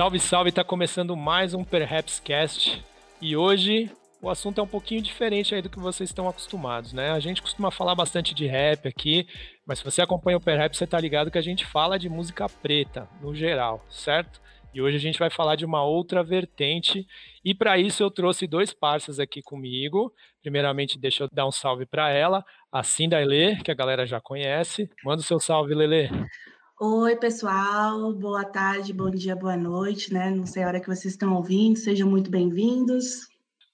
Salve, salve! Tá começando mais um Perhaps Cast e hoje o assunto é um pouquinho diferente aí do que vocês estão acostumados, né? A gente costuma falar bastante de rap aqui, mas se você acompanha o Perhaps, você tá ligado que a gente fala de música preta no geral, certo? E hoje a gente vai falar de uma outra vertente e para isso eu trouxe dois parceiros aqui comigo. Primeiramente, deixa eu dar um salve para ela, a Cinda Lê, que a galera já conhece. Manda o seu salve, Lele. Oi, pessoal, boa tarde, bom dia, boa noite, né? Não sei a hora que vocês estão ouvindo, sejam muito bem-vindos.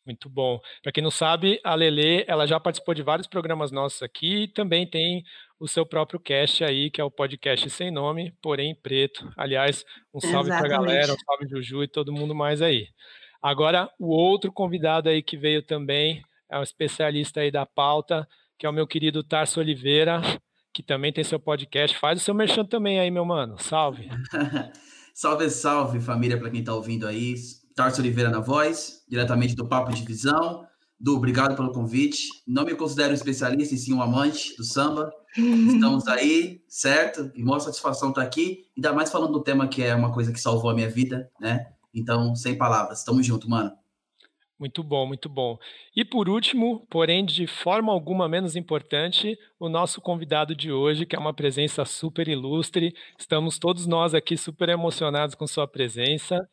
Muito bom. Para quem não sabe, a Lele, ela já participou de vários programas nossos aqui e também tem o seu próprio cast aí, que é o podcast sem nome, porém preto. Aliás, um salve para a galera, um salve Juju e todo mundo mais aí. Agora, o outro convidado aí que veio também é um especialista aí da pauta, que é o meu querido Tarso Oliveira que também tem seu podcast. Faz o seu merchan também aí, meu mano. Salve. salve, salve, família, para quem está ouvindo aí. Tarso Oliveira na voz, diretamente do Papo de Visão. Du, obrigado pelo convite. Não me considero um especialista, e sim um amante do samba. Estamos aí, certo? E maior satisfação estar tá aqui, ainda mais falando do tema que é uma coisa que salvou a minha vida, né? Então, sem palavras. Tamo junto, mano. Muito bom, muito bom. E por último, porém de forma alguma menos importante, o nosso convidado de hoje, que é uma presença super ilustre. Estamos todos nós aqui super emocionados com sua presença.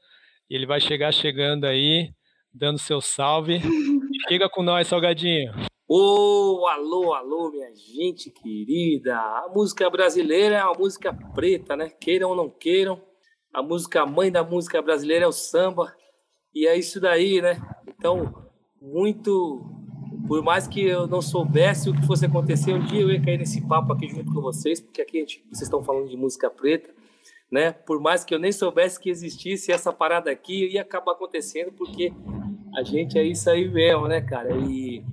Ele vai chegar chegando aí, dando seu salve. Chega com nós, Salgadinho. Ô, oh, alô, alô, minha gente querida. A música brasileira é uma música preta, né? Queiram ou não queiram. A música mãe da música brasileira é o samba. E é isso daí, né? Então, muito. Por mais que eu não soubesse o que fosse acontecer, um dia eu ia cair nesse papo aqui junto com vocês, porque aqui gente, vocês estão falando de música preta, né? Por mais que eu nem soubesse que existisse essa parada aqui, ia acabar acontecendo, porque a gente é isso aí mesmo, né, cara? E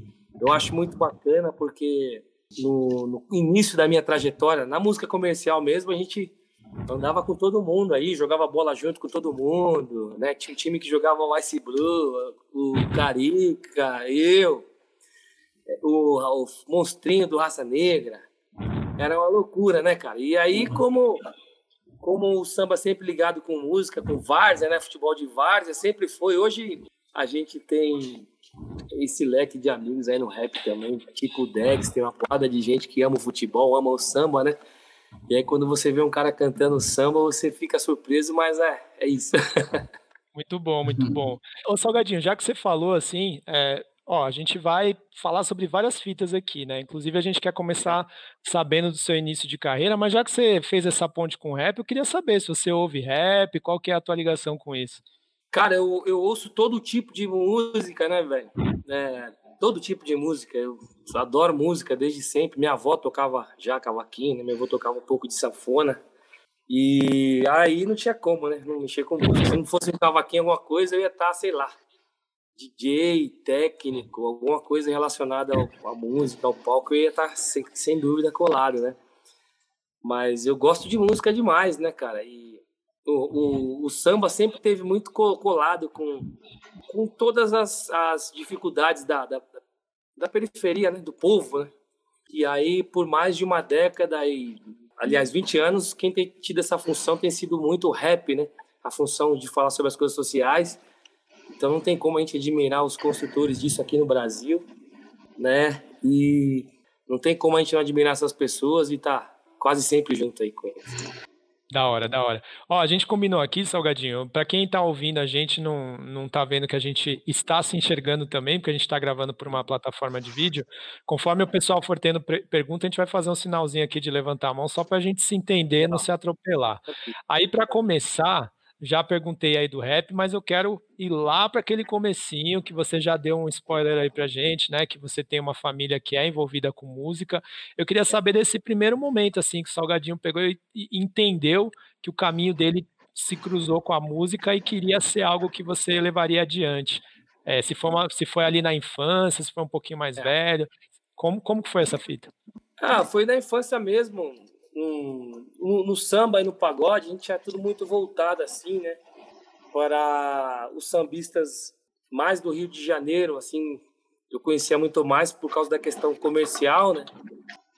eu acho muito bacana, porque no, no início da minha trajetória, na música comercial mesmo, a gente andava com todo mundo aí, jogava bola junto com todo mundo, né? Tinha um time que jogava o Ice Blue, o Carica, eu, o, o monstrinho do Raça Negra. Era uma loucura, né, cara? E aí, como, como o samba sempre ligado com música, com várzea, né? Futebol de várzea, sempre foi. Hoje a gente tem esse leque de amigos aí no rap também, tipo o Dex, tem uma porrada de gente que ama o futebol, ama o samba, né? E aí, quando você vê um cara cantando samba, você fica surpreso, mas é, é isso. muito bom, muito uhum. bom. Ô, Salgadinho, já que você falou assim, é, ó, a gente vai falar sobre várias fitas aqui, né? Inclusive, a gente quer começar sabendo do seu início de carreira, mas já que você fez essa ponte com rap, eu queria saber se você ouve rap, qual que é a tua ligação com isso? Cara, eu, eu ouço todo tipo de música, né, velho? É, todo tipo de música. Eu adoro música desde sempre. Minha avó tocava já cavaquinho, né? minha avó tocava um pouco de sanfona. E aí não tinha como, né? Não mexer com música. Se não fosse um cavaquinho, alguma coisa, eu ia estar, sei lá, DJ, técnico, alguma coisa relacionada à música, ao palco, eu ia estar sem, sem dúvida colado, né? Mas eu gosto de música demais, né, cara? E o, o, o samba sempre teve muito colado com, com todas as, as dificuldades da, da, da periferia, né, do povo, né? E aí, por mais de uma década e, aliás, 20 anos, quem tem tido essa função tem sido muito o rap, né? A função de falar sobre as coisas sociais. Então não tem como a gente admirar os construtores disso aqui no Brasil, né? E não tem como a gente não admirar essas pessoas e tá quase sempre junto aí com eles. Da hora, da hora. Ó, a gente combinou aqui, Salgadinho, para quem tá ouvindo a gente, não, não tá vendo que a gente está se enxergando também, porque a gente está gravando por uma plataforma de vídeo. Conforme o pessoal for tendo pergunta, a gente vai fazer um sinalzinho aqui de levantar a mão, só para a gente se entender, não se atropelar. Aí, para começar, já perguntei aí do rap, mas eu quero ir lá para aquele comecinho que você já deu um spoiler aí pra gente, né? Que você tem uma família que é envolvida com música. Eu queria saber desse primeiro momento, assim, que o Salgadinho pegou e entendeu que o caminho dele se cruzou com a música e queria ser algo que você levaria adiante. É, se, foi uma, se foi ali na infância, se foi um pouquinho mais é. velho. Como, como foi essa fita? Ah, foi na infância mesmo no, no, samba e no pagode, a gente tinha tudo muito voltado assim, né? Para os sambistas mais do Rio de Janeiro, assim, eu conhecia muito mais por causa da questão comercial, né?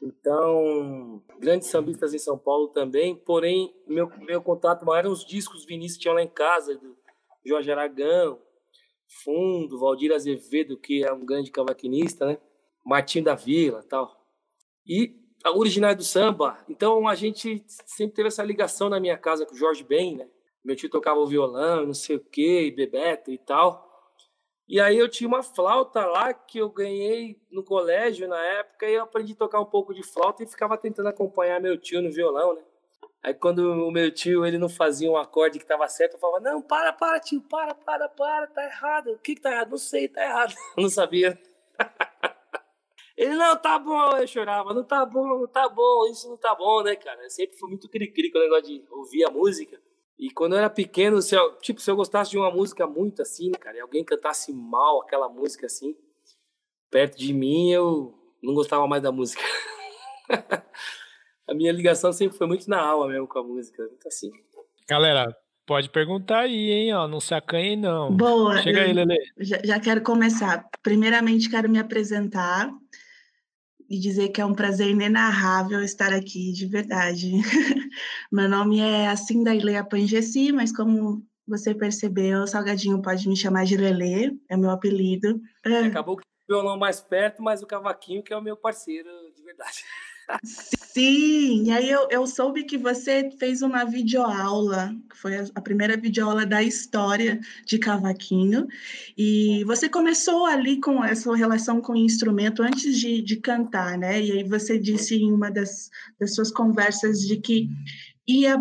Então, grandes sambistas em São Paulo também, porém, meu, meu contato maior eram os discos Vinícius tinha lá em casa, do Jorge Aragão, Fundo, Valdir Azevedo, que é um grande cavaquinista, né? Martim da Vila tal. E a original do samba. Então a gente sempre teve essa ligação na minha casa com o Jorge Ben, né? Meu tio tocava o violão, não sei o quê, Bebeto e tal. E aí eu tinha uma flauta lá que eu ganhei no colégio na época e eu aprendi a tocar um pouco de flauta e ficava tentando acompanhar meu tio no violão, né? Aí quando o meu tio ele não fazia um acorde que estava certo, eu falava: "Não, para, para, tio, para, para, para, tá errado. O que que tá errado? Não sei, tá errado". Eu não sabia. Ele, não, tá bom, eu chorava, não tá bom, não tá bom, isso não tá bom, né, cara? Eu sempre fui muito cri-cri com o negócio de ouvir a música. E quando eu era pequeno, se eu, tipo, se eu gostasse de uma música muito assim, cara, e alguém cantasse mal aquela música assim, perto de mim, eu não gostava mais da música. a minha ligação sempre foi muito na alma mesmo com a música, muito assim. Galera, pode perguntar aí, hein, ó, não se acanhe não. Boa. Chega aí, Lele. Já, já quero começar. Primeiramente, quero me apresentar e dizer que é um prazer inenarrável estar aqui, de verdade. Meu nome é Acinda Ilea Pangessi, mas como você percebeu, Salgadinho pode me chamar de Lelê, é meu apelido. É. Acabou que o violão mais perto, mas o cavaquinho que é o meu parceiro, de verdade. Sim, e aí eu, eu soube que você fez uma videoaula, que foi a, a primeira videoaula da história de cavaquinho, e você começou ali com essa relação com o instrumento antes de, de cantar, né? E aí você disse em uma das, das suas conversas de que ia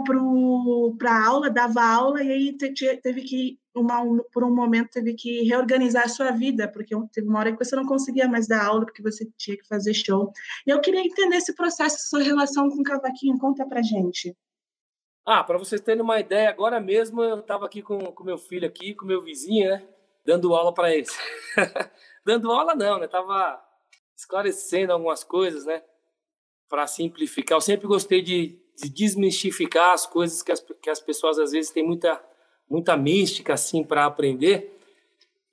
para a aula, dava aula, e aí te, te, teve que uma, um, por um momento teve que reorganizar a sua vida, porque teve uma hora que você não conseguia mais dar aula, porque você tinha que fazer show. E eu queria entender esse processo, sua relação com o cavaquinho, conta pra gente. Ah, para vocês terem uma ideia, agora mesmo eu estava aqui com, com meu filho aqui, com meu vizinho, né? Dando aula para eles. dando aula não, né? Tava esclarecendo algumas coisas, né? Para simplificar. Eu sempre gostei de, de desmistificar as coisas que as, que as pessoas às vezes têm muita muita mística assim para aprender.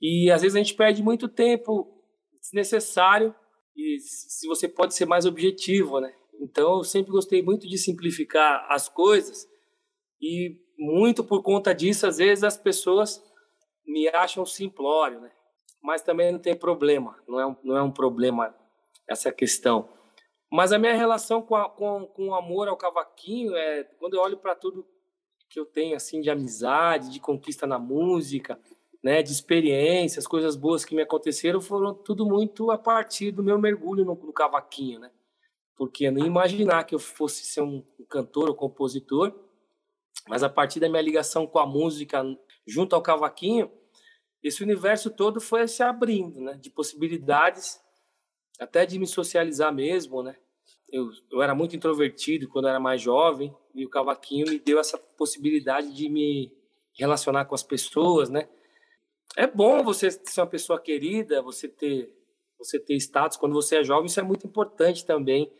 E às vezes a gente perde muito tempo desnecessário e se você pode ser mais objetivo, né? Então eu sempre gostei muito de simplificar as coisas e muito por conta disso às vezes as pessoas me acham simplório, né? Mas também não tem problema, não é um, não é um problema essa questão. Mas a minha relação com, a, com, com o amor ao cavaquinho é quando eu olho para tudo que eu tenho assim de amizade, de conquista na música, né, de experiências, coisas boas que me aconteceram, foram tudo muito a partir do meu mergulho no, no cavaquinho, né? Porque nem imaginar que eu fosse ser um, um cantor ou compositor, mas a partir da minha ligação com a música junto ao cavaquinho, esse universo todo foi se abrindo, né, de possibilidades, até de me socializar mesmo, né? Eu, eu era muito introvertido quando era mais jovem, e o cavaquinho me deu essa possibilidade de me relacionar com as pessoas, né? É bom você ser uma pessoa querida, você ter você ter status quando você é jovem, isso é muito importante também.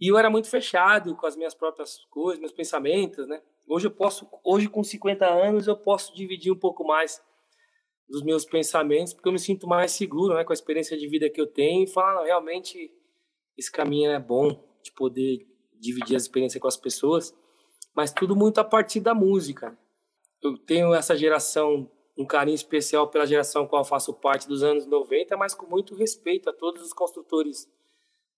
E eu era muito fechado com as minhas próprias coisas, meus pensamentos, né? Hoje eu posso, hoje com 50 anos, eu posso dividir um pouco mais dos meus pensamentos, porque eu me sinto mais seguro, né, com a experiência de vida que eu tenho e falar, realmente esse caminho é bom de poder dividir as experiências com as pessoas, mas tudo muito a partir da música. Eu tenho essa geração, um carinho especial pela geração qual faço parte dos anos 90, mas com muito respeito a todos os construtores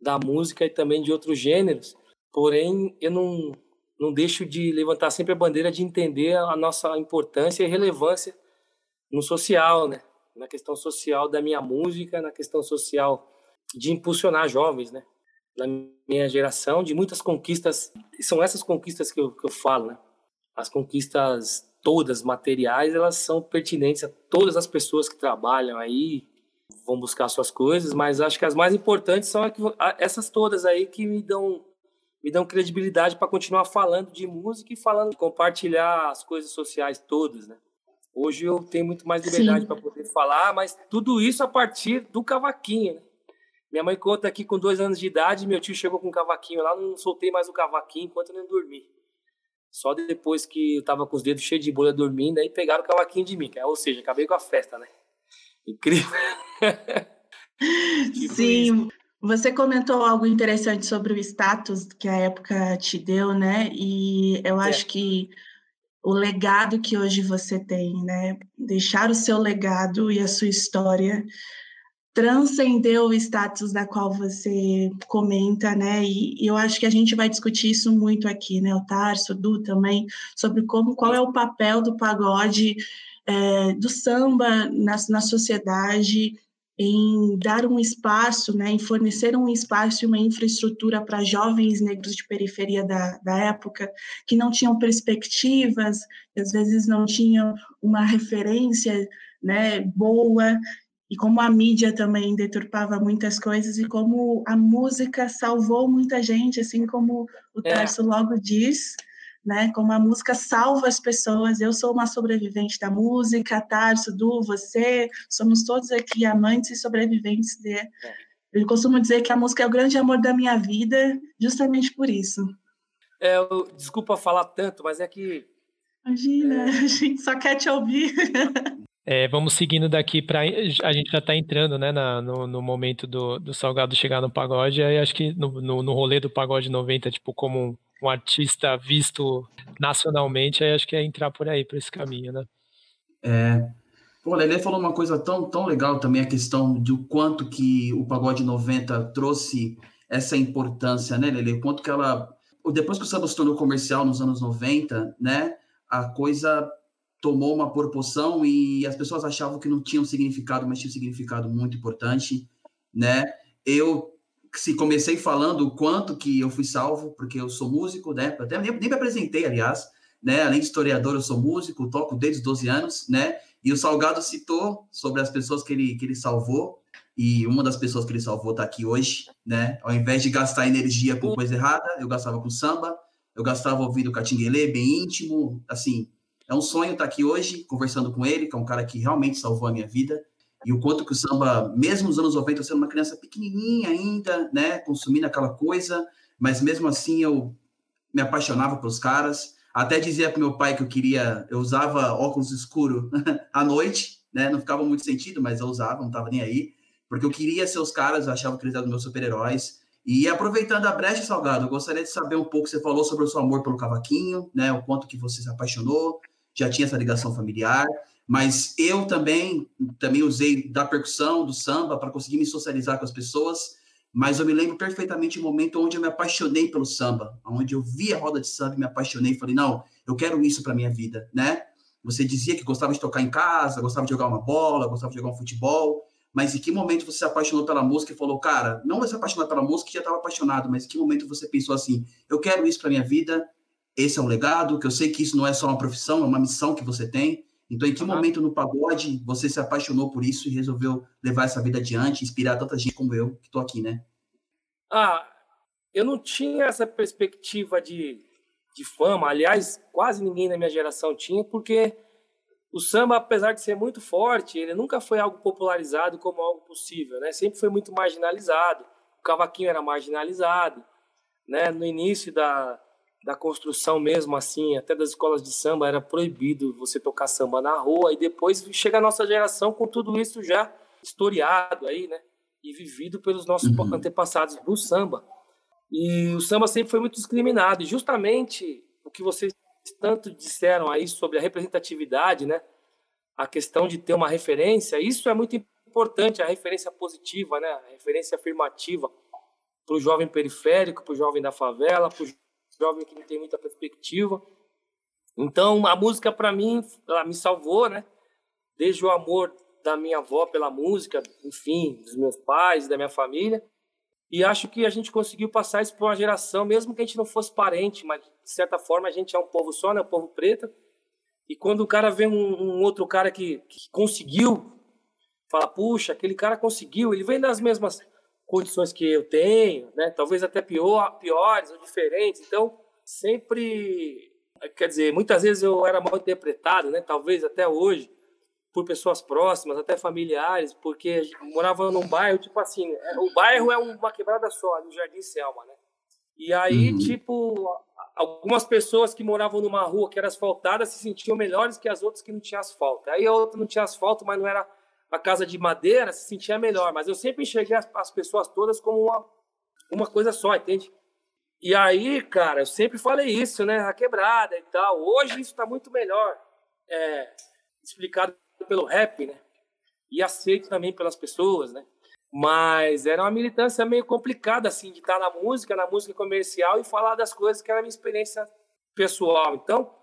da música e também de outros gêneros. Porém, eu não, não deixo de levantar sempre a bandeira de entender a nossa importância e relevância no social, né? Na questão social da minha música, na questão social de impulsionar jovens, né? Na minha geração de muitas conquistas. São essas conquistas que eu, que eu falo, né? As conquistas todas materiais, elas são pertinentes a todas as pessoas que trabalham aí, vão buscar suas coisas, mas acho que as mais importantes são essas todas aí que me dão me dão credibilidade para continuar falando de música e falando de compartilhar as coisas sociais todas, né? Hoje eu tenho muito mais liberdade para poder falar, mas tudo isso a partir do cavaquinho, né? Minha mãe conta que com dois anos de idade, meu tio chegou com um cavaquinho lá, não soltei mais o cavaquinho enquanto eu não dormi. Só depois que eu tava com os dedos cheios de bolha dormindo, aí pegaram o cavaquinho de mim. Ou seja, acabei com a festa, né? Incrível. tipo Sim, isso. Você comentou algo interessante sobre o status que a época te deu, né? E eu é. acho que o legado que hoje você tem, né? Deixar o seu legado e a sua história transcendeu o status da qual você comenta, né? E, e, eu acho que a gente vai discutir isso muito aqui, né? O Tarso, o Du também, sobre como qual é o papel do pagode, é, do samba na, na sociedade em dar um espaço, né, em fornecer um espaço e uma infraestrutura para jovens negros de periferia da, da época, que não tinham perspectivas, às vezes não tinham uma referência né, boa, e como a mídia também deturpava muitas coisas, e como a música salvou muita gente, assim como o é. Tarso é. logo diz, né? Como a música salva as pessoas. Eu sou uma sobrevivente da música, Tarso, Du, você, somos todos aqui amantes e sobreviventes de. É. Eu costumo dizer que a música é o grande amor da minha vida, justamente por isso. É, eu, desculpa falar tanto, mas é que. Imagina, é... a gente só quer te ouvir. É, vamos seguindo daqui para a gente já está entrando, né, na, no, no, momento do, do Salgado chegar no pagode. Aí acho que no, no, no rolê do pagode 90, tipo como um artista visto nacionalmente, aí acho que é entrar por aí, por esse caminho, né? É. Pô, Lelê falou uma coisa tão, tão legal também, a questão do quanto que o Pagode 90 trouxe essa importância, né, Lelê? Quanto que ela... Depois que o samba se tornou comercial nos anos 90, né, a coisa tomou uma proporção e as pessoas achavam que não tinha um significado, mas tinha um significado muito importante, né? Eu se comecei falando o quanto que eu fui salvo, porque eu sou músico, né? Até nem, nem me apresentei, aliás, né? Além de historiador, eu sou músico, toco desde os 12 anos, né? E o Salgado citou sobre as pessoas que ele, que ele salvou, e uma das pessoas que ele salvou está aqui hoje, né? Ao invés de gastar energia com coisa errada, eu gastava com samba, eu gastava ouvindo catinguelê, bem íntimo, assim, é um sonho estar tá aqui hoje, conversando com ele, que é um cara que realmente salvou a minha vida, e o quanto que o samba, mesmo nos anos 90, sendo uma criança pequenininha ainda, né, consumindo aquela coisa, mas mesmo assim eu me apaixonava pelos caras. Até dizia para meu pai que eu queria, eu usava óculos escuro à noite, né, não ficava muito sentido, mas eu usava, não estava nem aí, porque eu queria ser os caras, eu achava que eles eram meus super-heróis. E aproveitando a brecha, Salgado, eu gostaria de saber um pouco, você falou sobre o seu amor pelo cavaquinho, né, o quanto que você se apaixonou, já tinha essa ligação familiar, mas eu também também usei da percussão, do samba para conseguir me socializar com as pessoas, mas eu me lembro perfeitamente o momento onde eu me apaixonei pelo samba, onde eu vi a roda de samba e me apaixonei, falei, não, eu quero isso para minha vida, né? Você dizia que gostava de tocar em casa, gostava de jogar uma bola, gostava de jogar um futebol, mas em que momento você se apaixonou pela música e falou, cara, não vai se apaixonar pela música, já estava apaixonado, mas em que momento você pensou assim, eu quero isso para minha vida, esse é um legado, que eu sei que isso não é só uma profissão, é uma missão que você tem, então, em que momento no pagode você se apaixonou por isso e resolveu levar essa vida adiante, inspirar tanta gente como eu, que estou aqui, né? Ah, eu não tinha essa perspectiva de, de fama. Aliás, quase ninguém na minha geração tinha, porque o samba, apesar de ser muito forte, ele nunca foi algo popularizado como algo possível, né? Sempre foi muito marginalizado. O cavaquinho era marginalizado, né? No início da, da construção mesmo, assim, até das escolas de samba, era proibido você tocar samba na rua, e depois chega a nossa geração com tudo isso já historiado aí, né? E vivido pelos nossos uhum. antepassados do samba. E o samba sempre foi muito discriminado, e justamente o que vocês tanto disseram aí sobre a representatividade, né? A questão de ter uma referência, isso é muito importante, a referência positiva, né? A referência afirmativa para o jovem periférico, para o jovem da favela, para o jovem que não tem muita perspectiva. Então, a música, para mim, ela me salvou, né? Desde o amor da minha avó pela música, enfim, dos meus pais, da minha família. E acho que a gente conseguiu passar isso para uma geração, mesmo que a gente não fosse parente, mas de certa forma a gente é um povo só, né? Um povo preto. E quando o cara vê um, um outro cara que, que, conseguiu, fala, puxa, aquele cara conseguiu, ele vem das mesmas condições que eu tenho, né? Talvez até pior, piores ou diferentes. Então, sempre, quer dizer, muitas vezes eu era mal interpretado, né? Talvez até hoje por pessoas próximas, até familiares, porque morava num bairro, tipo assim, é, o bairro é uma quebrada só, no Jardim Selma, né? E aí, uhum. tipo, algumas pessoas que moravam numa rua que era asfaltada se sentiam melhores que as outras que não tinham asfalto. Aí a outra não tinha asfalto, mas não era a casa de madeira se sentia melhor, mas eu sempre enxerguei as, as pessoas todas como uma, uma coisa só, entende? E aí, cara, eu sempre falei isso, né? A quebrada e tal. Hoje isso está muito melhor é, explicado pelo rap, né? E aceito também pelas pessoas, né? Mas era uma militância meio complicada, assim, de estar na música, na música comercial e falar das coisas que era minha experiência pessoal. Então,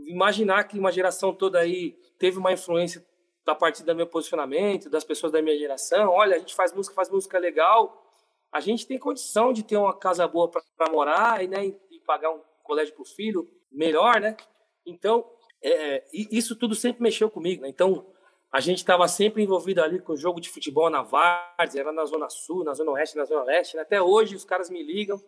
imaginar que uma geração toda aí teve uma influência a partir do meu posicionamento, das pessoas da minha geração. Olha, a gente faz música, faz música legal. A gente tem condição de ter uma casa boa para morar e, né, e pagar um colégio para o filho melhor, né? Então, é, isso tudo sempre mexeu comigo. Né? Então, a gente estava sempre envolvido ali com o jogo de futebol na Várzea, era na Zona Sul, na Zona Oeste, na Zona Leste. Né? Até hoje os caras me ligam.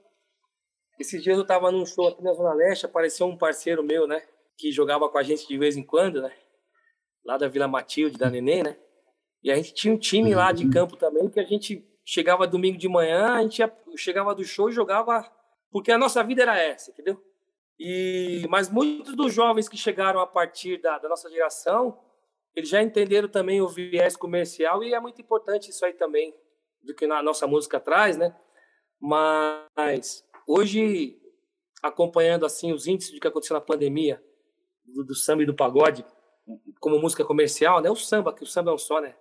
Esses dias eu estava num show aqui na Zona Leste, apareceu um parceiro meu, né? Que jogava com a gente de vez em quando, né? Lá da Vila Matilde, da Nenê, né? E a gente tinha um time lá de campo também, que a gente chegava domingo de manhã, a gente ia, chegava do show e jogava... Porque a nossa vida era essa, entendeu? E, mas muitos dos jovens que chegaram a partir da, da nossa geração eles já entenderam também o viés comercial e é muito importante isso aí também, do que na nossa música traz, né? Mas hoje, acompanhando assim os índices do que aconteceu na pandemia, do, do samba e do pagode, como música comercial, né? O samba, que o samba é um só, né?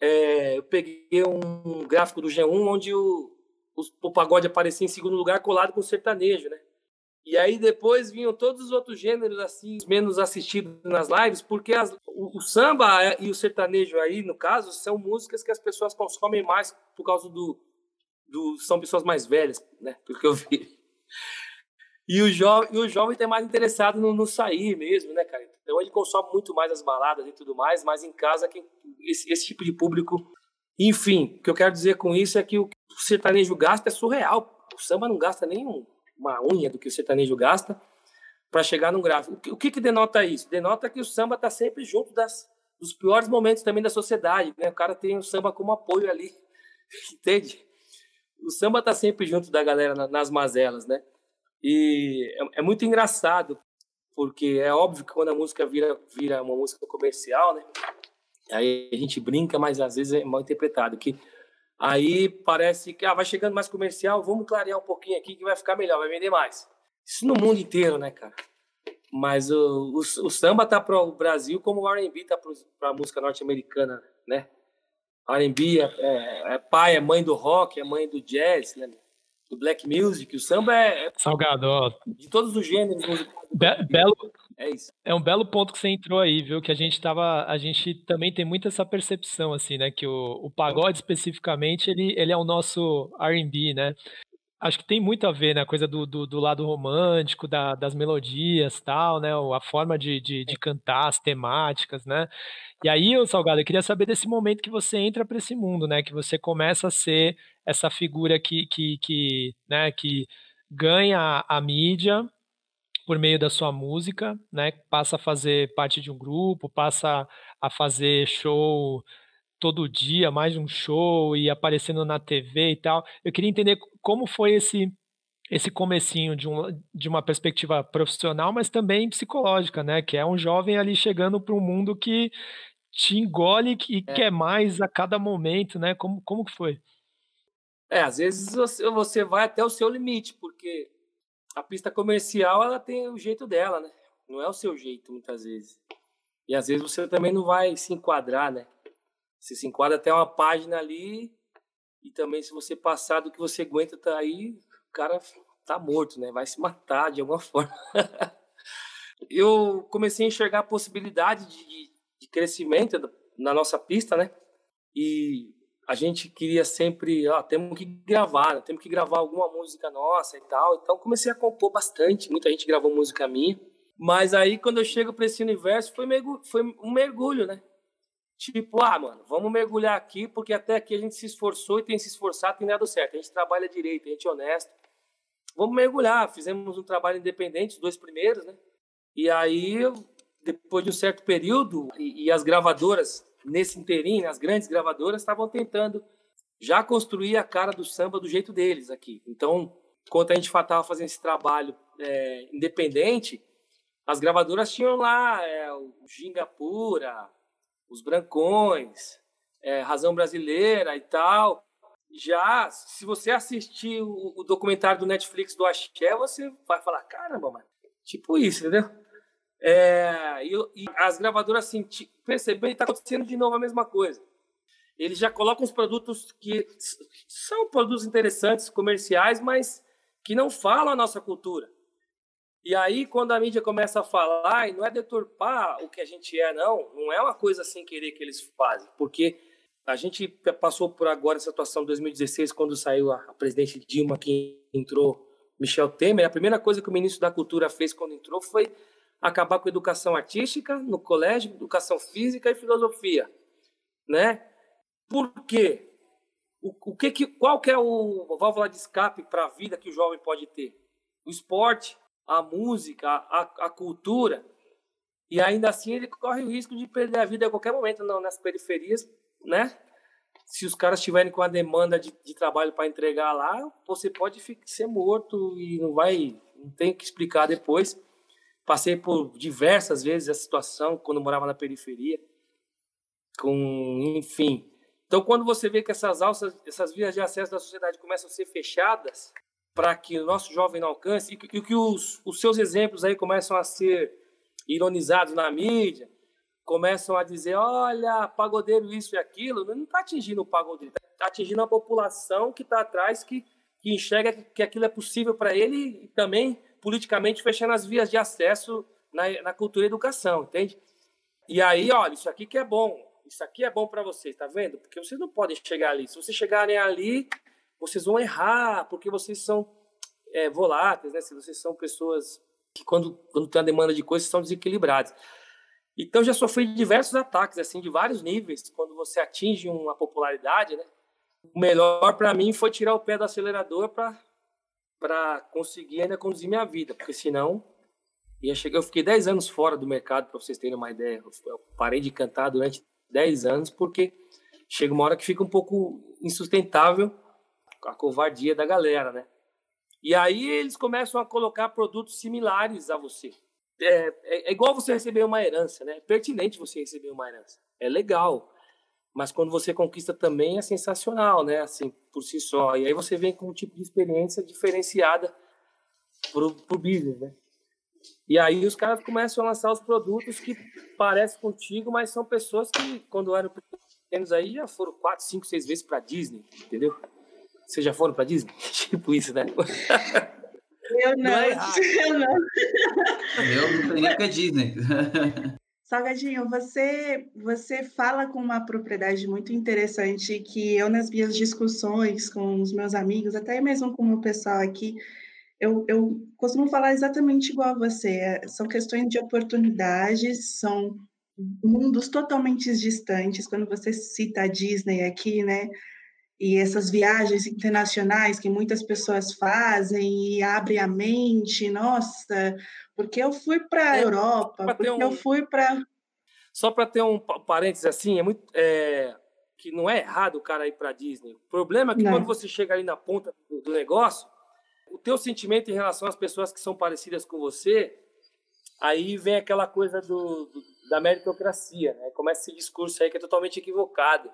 É, eu peguei um gráfico do G1 onde o, o, o pagode aparecia em segundo lugar colado com o sertanejo, né? E aí depois vinham todos os outros gêneros assim, menos assistidos nas lives, porque as, o, o, samba e o sertanejo aí, no caso, são músicas que as pessoas consomem mais por causa do, do são pessoas mais velhas, né? Porque eu vi. E o, jo, e o jovem está mais interessado no, no, sair mesmo, né, cara? Então ele consome muito mais as baladas e tudo mais, mas em casa quem, esse, esse tipo de público. Enfim, o que eu quero dizer com isso é que o, o sertanejo gasta é surreal. O samba não gasta nenhum uma unha do que o sertanejo gasta para chegar num gráfico. O que, que denota isso? Denota que o samba está sempre junto das, dos piores momentos também da sociedade. Né? O cara tem o samba como apoio ali, entende? O samba está sempre junto da galera nas mazelas, né? E é, é, muito engraçado, porque é óbvio que quando a música vira, vira uma música comercial, né? Aí a gente brinca, mas às vezes é mal interpretado. Que Aí parece que ah, vai chegando mais comercial, vamos clarear um pouquinho aqui que vai ficar melhor, vai vender mais. Isso no mundo inteiro, né, cara? Mas o, o, o samba tá para o Brasil como o R&B tá para a música norte-americana, né? R&B é, é, é, pai, é mãe do rock, é mãe do jazz, né? Do black music. O samba é, é salgado, ó. de todos os gêneros. Be belo, é isso. É um belo ponto que você entrou aí, viu? Que a gente tava. A gente também tem muito essa percepção, assim, né? Que o, o pagode especificamente, ele, ele é o nosso RB, né? Acho que tem muito a ver, né? A coisa do, do, do lado romântico, da, das melodias tal, né? A forma de, de, de, cantar, as temáticas, né? E aí, ô Salgado, eu queria saber desse momento que você entra para esse mundo, né? Que você começa a ser essa figura que, que, que, né? que ganha a mídia por meio da sua música, né? Passa a fazer parte de um grupo, passa a fazer show todo dia, mais um show e aparecendo na TV e tal. Eu queria entender como foi esse esse comecinho de, um, de uma perspectiva profissional, mas também psicológica, né? Que é um jovem ali chegando para um mundo que te engole e é. quer mais a cada momento, né? Como, como que foi? É, às vezes você, você vai até o seu limite, porque a pista comercial ela tem o jeito dela, né? Não é o seu jeito muitas vezes. E às vezes você também não vai se enquadrar, né? Você se enquadra até uma página ali e também se você passar do que você aguenta tá aí, o cara tá morto, né? Vai se matar de alguma forma. eu comecei a enxergar a possibilidade de, de crescimento na nossa pista, né? E a gente queria sempre, ó, temos que gravar, né? temos que gravar alguma música nossa e tal. Então comecei a compor bastante, muita gente gravou música minha. Mas aí quando eu chego para esse universo foi, foi um mergulho, né? Tipo, ah, mano, vamos mergulhar aqui porque até aqui a gente se esforçou e tem se esforçado e tem dado certo. A gente trabalha direito, a gente é honesto. Vamos mergulhar. Fizemos um trabalho independente, os dois primeiros, né? E aí, depois de um certo período, e, e as gravadoras nesse inteirinho, as grandes gravadoras estavam tentando já construir a cara do samba do jeito deles aqui. Então, enquanto a gente estava fazendo esse trabalho é, independente, as gravadoras tinham lá é, o Gingapura, os Brancões, é, Razão Brasileira e tal. Já, se você assistir o, o, documentário do Netflix do Axé, você vai falar, caramba, mano, tipo isso, entendeu? É, e, e, as gravadoras assim, percebem que está acontecendo de novo a mesma coisa. Eles já colocam os produtos que são produtos interessantes, comerciais, mas que não falam a nossa cultura. E aí, quando a mídia começa a falar, e não é deturpar o que a gente é, não, não é uma coisa sem querer que eles fazem, porque a gente passou por agora essa situação de 2016, quando saiu a, presidente Dilma, que entrou Michel Temer. A primeira coisa que o ministro da Cultura fez quando entrou foi acabar com a educação artística no colégio, educação física e filosofia, né? Por quê? O, o que, que qual que é o válvula de escape para a vida que o jovem pode ter? O esporte, a música, a, a cultura. E ainda assim ele corre o risco de perder a vida a qualquer momento não, nas periferias né? Se os caras estiverem com a demanda de, de trabalho para entregar lá, você pode ser morto e não vai, não tem que explicar depois. Passei por diversas vezes essa situação quando morava na periferia, com, enfim. Então, quando você vê que essas alças, essas vias de acesso da sociedade começam a ser fechadas para que o nosso jovem não alcance e que, que os, os seus exemplos aí começam a ser ironizados na mídia, começam a dizer, olha, pagodeiro isso e aquilo, não está atingindo o pagodeiro, está atingindo a população que está atrás, que, que enxerga que aquilo é possível para ele e também politicamente fechando as vias de acesso na, na cultura e educação, entende? E aí, olha, isso aqui que é bom, isso aqui é bom para vocês, tá vendo? Porque vocês não podem chegar ali. Se vocês chegarem ali, vocês vão errar, porque vocês são é, voláteis, né? Se vocês são pessoas que, quando, quando tem a demanda de coisas, são desequilibradas. Então já sofri diversos ataques assim de vários níveis quando você atinge uma popularidade, né? O melhor para mim foi tirar o pé do acelerador para para conseguir ainda conduzir minha vida, porque senão ia chegar, eu fiquei 10 anos fora do mercado para vocês terem uma ideia. Eu parei de cantar durante 10 anos porque chega uma hora que fica um pouco insustentável a covardia da galera, né? E aí eles começam a colocar produtos similares a você. É, é, é, igual você receber uma herança, né? É pertinente você receber uma herança. É legal. Mas quando você conquista também é sensacional, né? Assim, por si só. E aí você vem com um tipo de experiência diferenciada pro, pro business, né? E aí os caras começam a lançar os produtos que parecem contigo, mas são pessoas que, quando eram pequenos aí, já foram quatro, cinco, seis vezes para Disney, entendeu? Vocês já foram para Disney? tipo isso, né? Eu não, não é eu não. Eu não sei nem que é Disney. Salgadinho, você, você fala com uma propriedade muito interessante que eu, nas minhas discussões com os meus amigos, até mesmo com o pessoal aqui, eu, eu costumo falar exatamente igual a você. É, são questões de oportunidades, são mundos totalmente distantes. Quando você cita a Disney aqui, né? E essas viagens internacionais que muitas pessoas fazem e abrem a mente, nossa, porque eu fui para a é, Europa, porque um, eu fui para só para ter um parênteses assim, é muito é, que não é errado o cara ir para Disney. O problema é que não. quando você chega ali na ponta do, negócio, o teu sentimento em relação às pessoas que são parecidas com você, aí vem aquela coisa do, do da meritocracia, né? Começa esse discurso aí que é totalmente equivocado.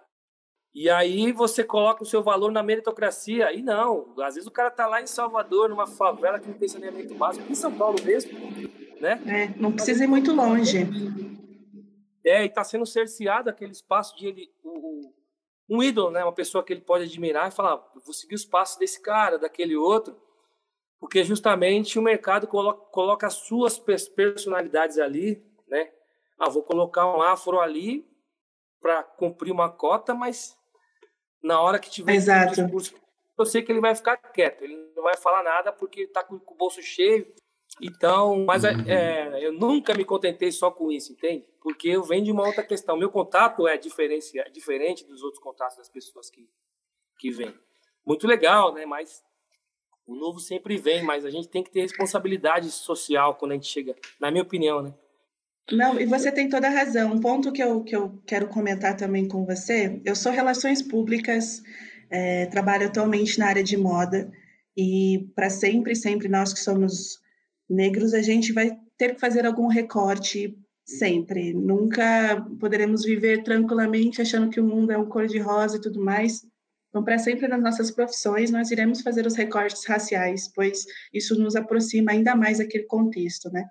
E aí você coloca o seu valor na meritocracia. E não, às vezes o cara tá lá em Salvador, numa favela que não tem saneamento básico, em São Paulo mesmo, né? É, não precisa ir muito longe. É, e está sendo cerceado aquele espaço de ele, um, um ídolo, né? Uma pessoa que ele pode admirar e falar, vou seguir os passos desse cara, daquele outro, porque justamente o mercado coloca, coloca as suas personalidades ali, né? Ah, vou colocar um afro ali para cumprir uma cota, mas na hora que tiver Exato. Um discurso, eu sei que ele vai ficar quieto, ele não vai falar nada porque está com, com, o bolso cheio. Então, mas é, uhum. é, eu nunca me contentei só com isso, entende? Porque eu venho de uma outra questão. Meu contato é diferente, é diferente dos outros contatos das pessoas que, que vêm. Muito legal, né? Mas o novo sempre vem, mas a gente tem que ter responsabilidade social quando a gente chega, na minha opinião, né? Não, e você tem toda a razão. Um ponto que eu, que eu quero comentar também com você, eu sou relações públicas, é, trabalho atualmente na área de moda, e para sempre, sempre nós que somos negros, a gente vai ter que fazer algum recorte sempre. Nunca poderemos viver tranquilamente achando que o mundo é um cor-de-rosa e tudo mais. Então, para sempre nas nossas profissões, nós iremos fazer os recortes raciais, pois isso nos aproxima ainda mais daquele contexto, né?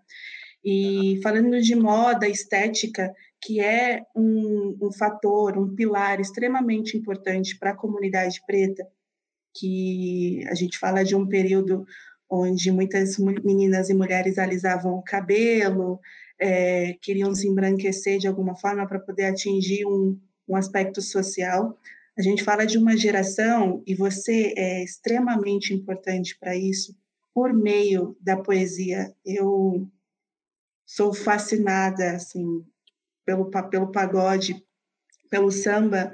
E falando de moda, estética, que é um, um fator, um pilar extremamente importante para a comunidade preta, que a gente fala de um período onde muitas meninas e mulheres alisavam o cabelo, é, queriam se embranquecer de alguma forma para poder atingir um, um aspecto social. A gente fala de uma geração, e você é extremamente importante para isso, por meio da poesia. Eu sou fascinada assim pelo pelo pagode, pelo samba,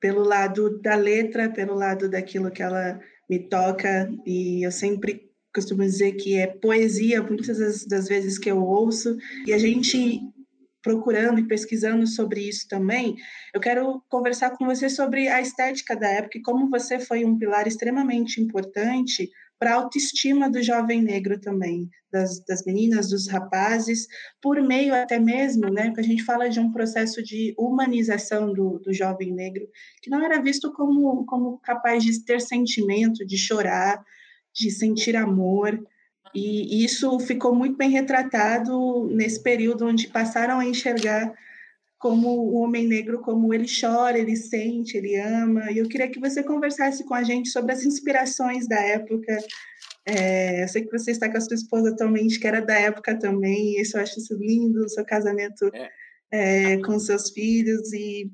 pelo lado da letra, pelo lado daquilo que ela me toca. E eu sempre costumo dizer que é poesia muitas das, das vezes que eu ouço. E a gente procurando e pesquisando sobre isso também, eu quero conversar com você sobre a estética da época e como você foi um pilar extremamente importante para a autoestima do jovem negro também, das, das, meninas, dos rapazes, por meio até mesmo, né, que a gente fala de um processo de humanização do, do jovem negro, que não era visto como, como capaz de ter sentimento, de chorar, de sentir amor, e isso ficou muito bem retratado nesse período onde passaram a enxergar como o homem negro, como ele chora, ele sente, ele ama. E eu queria que você conversasse com a gente sobre as inspirações da época. É, eu sei que você está com a sua esposa atualmente, que era da época também, isso eu acho isso lindo, o seu casamento é. É, com seus filhos, e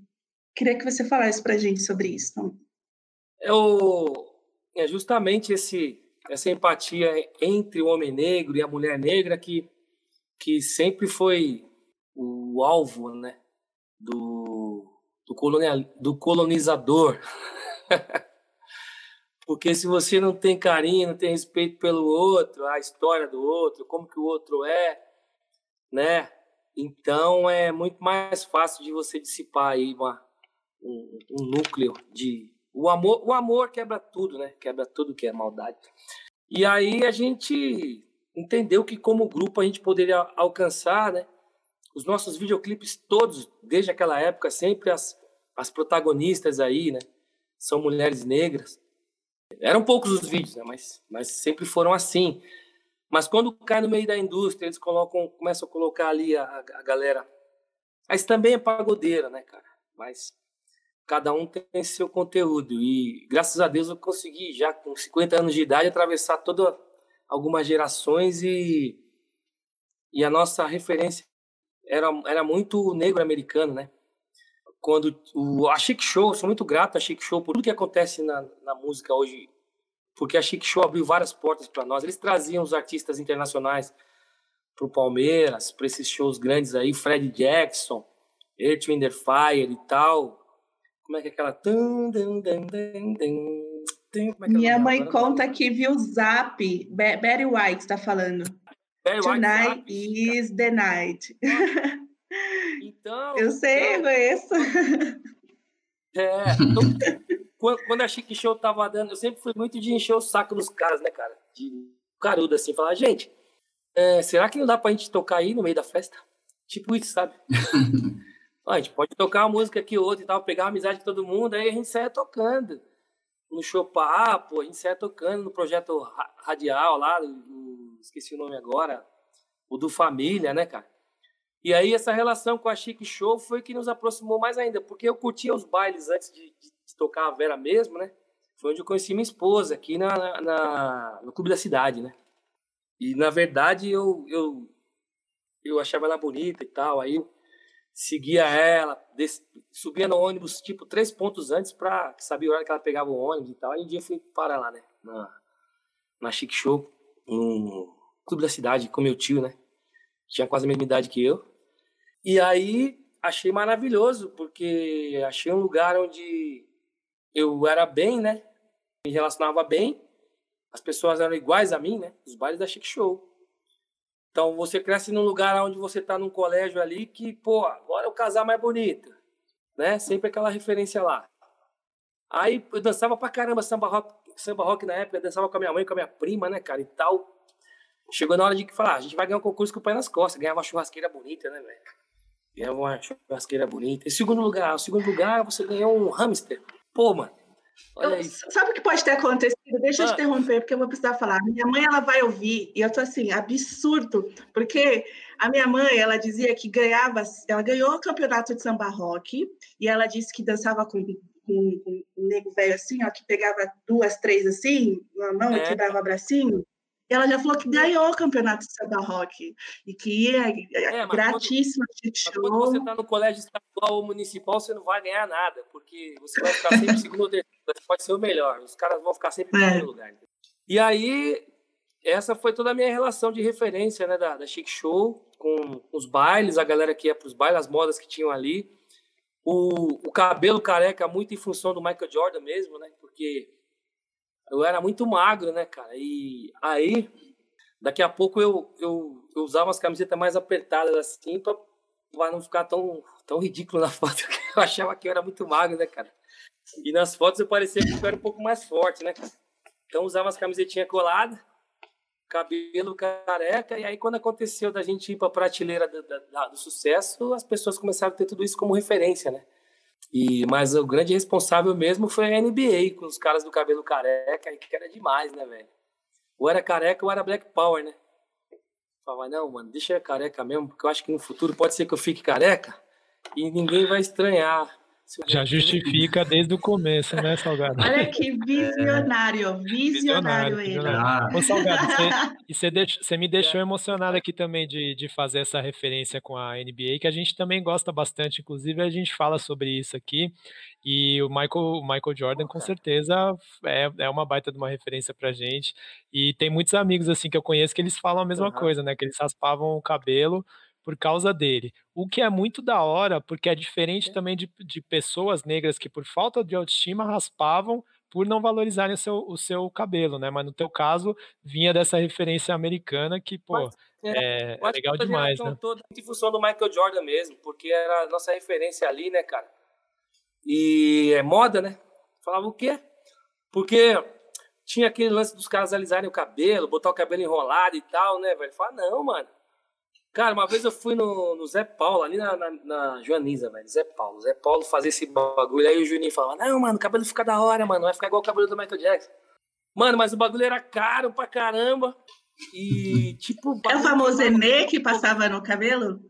queria que você falasse para a gente sobre isso. Eu, é justamente esse, essa empatia entre o homem negro e a mulher negra que, que sempre foi o alvo, né? Do, do, colonial, do colonizador. Porque se você não tem carinho, não tem respeito pelo outro, a história do outro, como que o outro é, né? Então é muito mais fácil de você dissipar aí uma, um, um núcleo de o amor, o amor quebra tudo, né? Quebra tudo que é maldade. E aí a gente entendeu que como grupo a gente poderia alcançar, né? Os nossos videoclipes todos, desde aquela época, sempre as, as protagonistas aí, né? São mulheres negras. Eram poucos os vídeos, né? Mas, mas sempre foram assim. Mas quando cai no meio da indústria, eles colocam, começam a colocar ali a, a galera. Mas também é pagodeira, né, cara? Mas cada um tem seu conteúdo. E graças a Deus eu consegui, já com 50 anos de idade, atravessar toda algumas gerações e, e a nossa referência era, era muito negro americano, né? Quando o, a Chic Show, sou muito grato a Chic Show por tudo que acontece na, na música hoje, porque a Chic Show abriu várias portas para nós. Eles traziam os artistas internacionais para o Palmeiras, para esses shows grandes aí, Fred Jackson, Earth, Wind Fire e tal. Como é que é aquela... É Minha mãe conta que viu Zap, Barry White está falando. É, Tonight is the night. Então. Eu sei, eu conheço. É, então, quando a Chique Show tava dando, eu sempre fui muito de encher o saco dos caras, né, cara? De caruda, assim, falar, gente, é, será que não dá pra gente tocar aí no meio da festa? Tipo isso, sabe? a gente pode tocar uma música aqui, outra e tal, pegar a amizade de todo mundo, aí a gente sai tocando. No show papo, a gente sai tocando no projeto radial lá, no esqueci o nome agora, o do Família, né, cara? E aí essa relação com a Chic Show foi que nos aproximou mais ainda, porque eu curtia os bailes antes de, de, de tocar a Vera mesmo, né? Foi onde eu conheci minha esposa, aqui na, na, no Clube da Cidade, né? E, na verdade, eu, eu, eu achava ela bonita e tal, aí seguia ela, des, subia no ônibus, tipo, três pontos antes para saber a hora que ela pegava o ônibus e tal. Aí um dia fui parar lá, né? Na, na Chic Show no clube da cidade com meu tio, né? Tinha quase a mesma idade que eu. E aí achei maravilhoso, porque achei um lugar onde eu era bem, né? Me relacionava bem. As pessoas eram iguais a mim, né? Os bailes da Chic Show. Então você cresce num lugar onde você tá num colégio ali que, pô, agora é o casal mais bonito, né? Sempre aquela referência lá. Aí eu dançava pra caramba samba rock, samba rock na época, dançava com a minha mãe, com a minha prima, né, cara, e tal. Chegou na hora de falar, ah, a gente vai ganhar um concurso com o pé nas costas, ganhar uma churrasqueira bonita, né, velho? Ganhava uma churrasqueira bonita. Em segundo lugar, o segundo lugar, você ganhou um hamster. Pô, mano. Olha isso. Sabe o que pode ter acontecido? Deixa ah. eu te interromper, porque eu vou precisar falar. Minha mãe, ela vai ouvir, e eu tô assim, absurdo, porque a minha mãe, ela dizia que ganhava, ela ganhou o campeonato de samba rock, e ela disse que dançava com, com, com um nego velho assim, ó, que pegava duas, três assim, na mão, é. e que dava abracinho. Ela já falou que ganhou o campeonato de samba rock e que ia é, gratíssimo quando, show. quando você está no colégio estadual ou municipal, você não vai ganhar nada, porque você vai ficar sempre segundo ou terceiro, pode ser o melhor, os caras vão ficar sempre em é. primeiro lugar. E aí, essa foi toda a minha relação de referência né, da, da Chic Show, com os bailes, a galera que ia para os bailes, as modas que tinham ali. O, o cabelo careca muito em função do Michael Jordan mesmo, né? Porque eu era muito magro, né, cara? E aí, daqui a pouco eu, eu, eu usava umas camisetas mais apertadas assim pra não ficar tão, tão ridículo na foto. Eu achava que eu era muito magro, né, cara? E nas fotos eu parecia que eu era um pouco mais forte, né? Então usava umas camisetinhas coladas, cabelo careca, e aí quando aconteceu da gente ir pra prateleira do, do, do sucesso, as pessoas começaram a ter tudo isso como referência, né? E, mas o grande responsável mesmo foi a NBA, com os caras do cabelo careca, que era demais, né, velho? Ou era careca ou era Black Power, né? Falava, não, mano, deixa eu careca mesmo, porque eu acho que no futuro pode ser que eu fique careca e ninguém vai estranhar. Já justifica desde o começo, né, Salgado? Olha que visionário, é. visionário, ele. Ah. Ô, Salgado, você, e você, você, me deixou emocionado aqui também de, de fazer essa referência com a NBA, que a gente também gosta bastante, inclusive a gente fala sobre isso aqui, e o Michael, Michael Jordan com certeza é, é uma baita de uma referência pra gente, e tem muitos amigos assim que eu conheço que eles falam a mesma uhum. coisa, né, que eles raspavam o cabelo por causa dele. O que é muito da hora, porque é diferente também de, de pessoas negras que, por falta de autoestima, raspavam por não valorizarem o seu, o seu cabelo, né? Mas no teu caso, vinha dessa referência americana que, pô, é, é, é legal demais, né? toda em função do Michael Jordan mesmo, porque era a nossa referência ali, né, cara? E é moda, né? Falava o quê? Porque tinha aquele lance dos caras alisarem o cabelo, botar o cabelo enrolado e tal, né, velho? Falava, não, mano. Cara, uma vez eu fui no, no Zé Paulo, ali na, na, na Joaniza, velho. Zé Paulo. Zé Paulo fazer esse bagulho. Aí o Juninho falava: Não, mano, o cabelo fica da hora, mano. Vai ficar igual o cabelo do Michael Jackson. Mano, mas o bagulho era caro pra caramba. E, tipo. É o famoso Emê que passava no cabelo?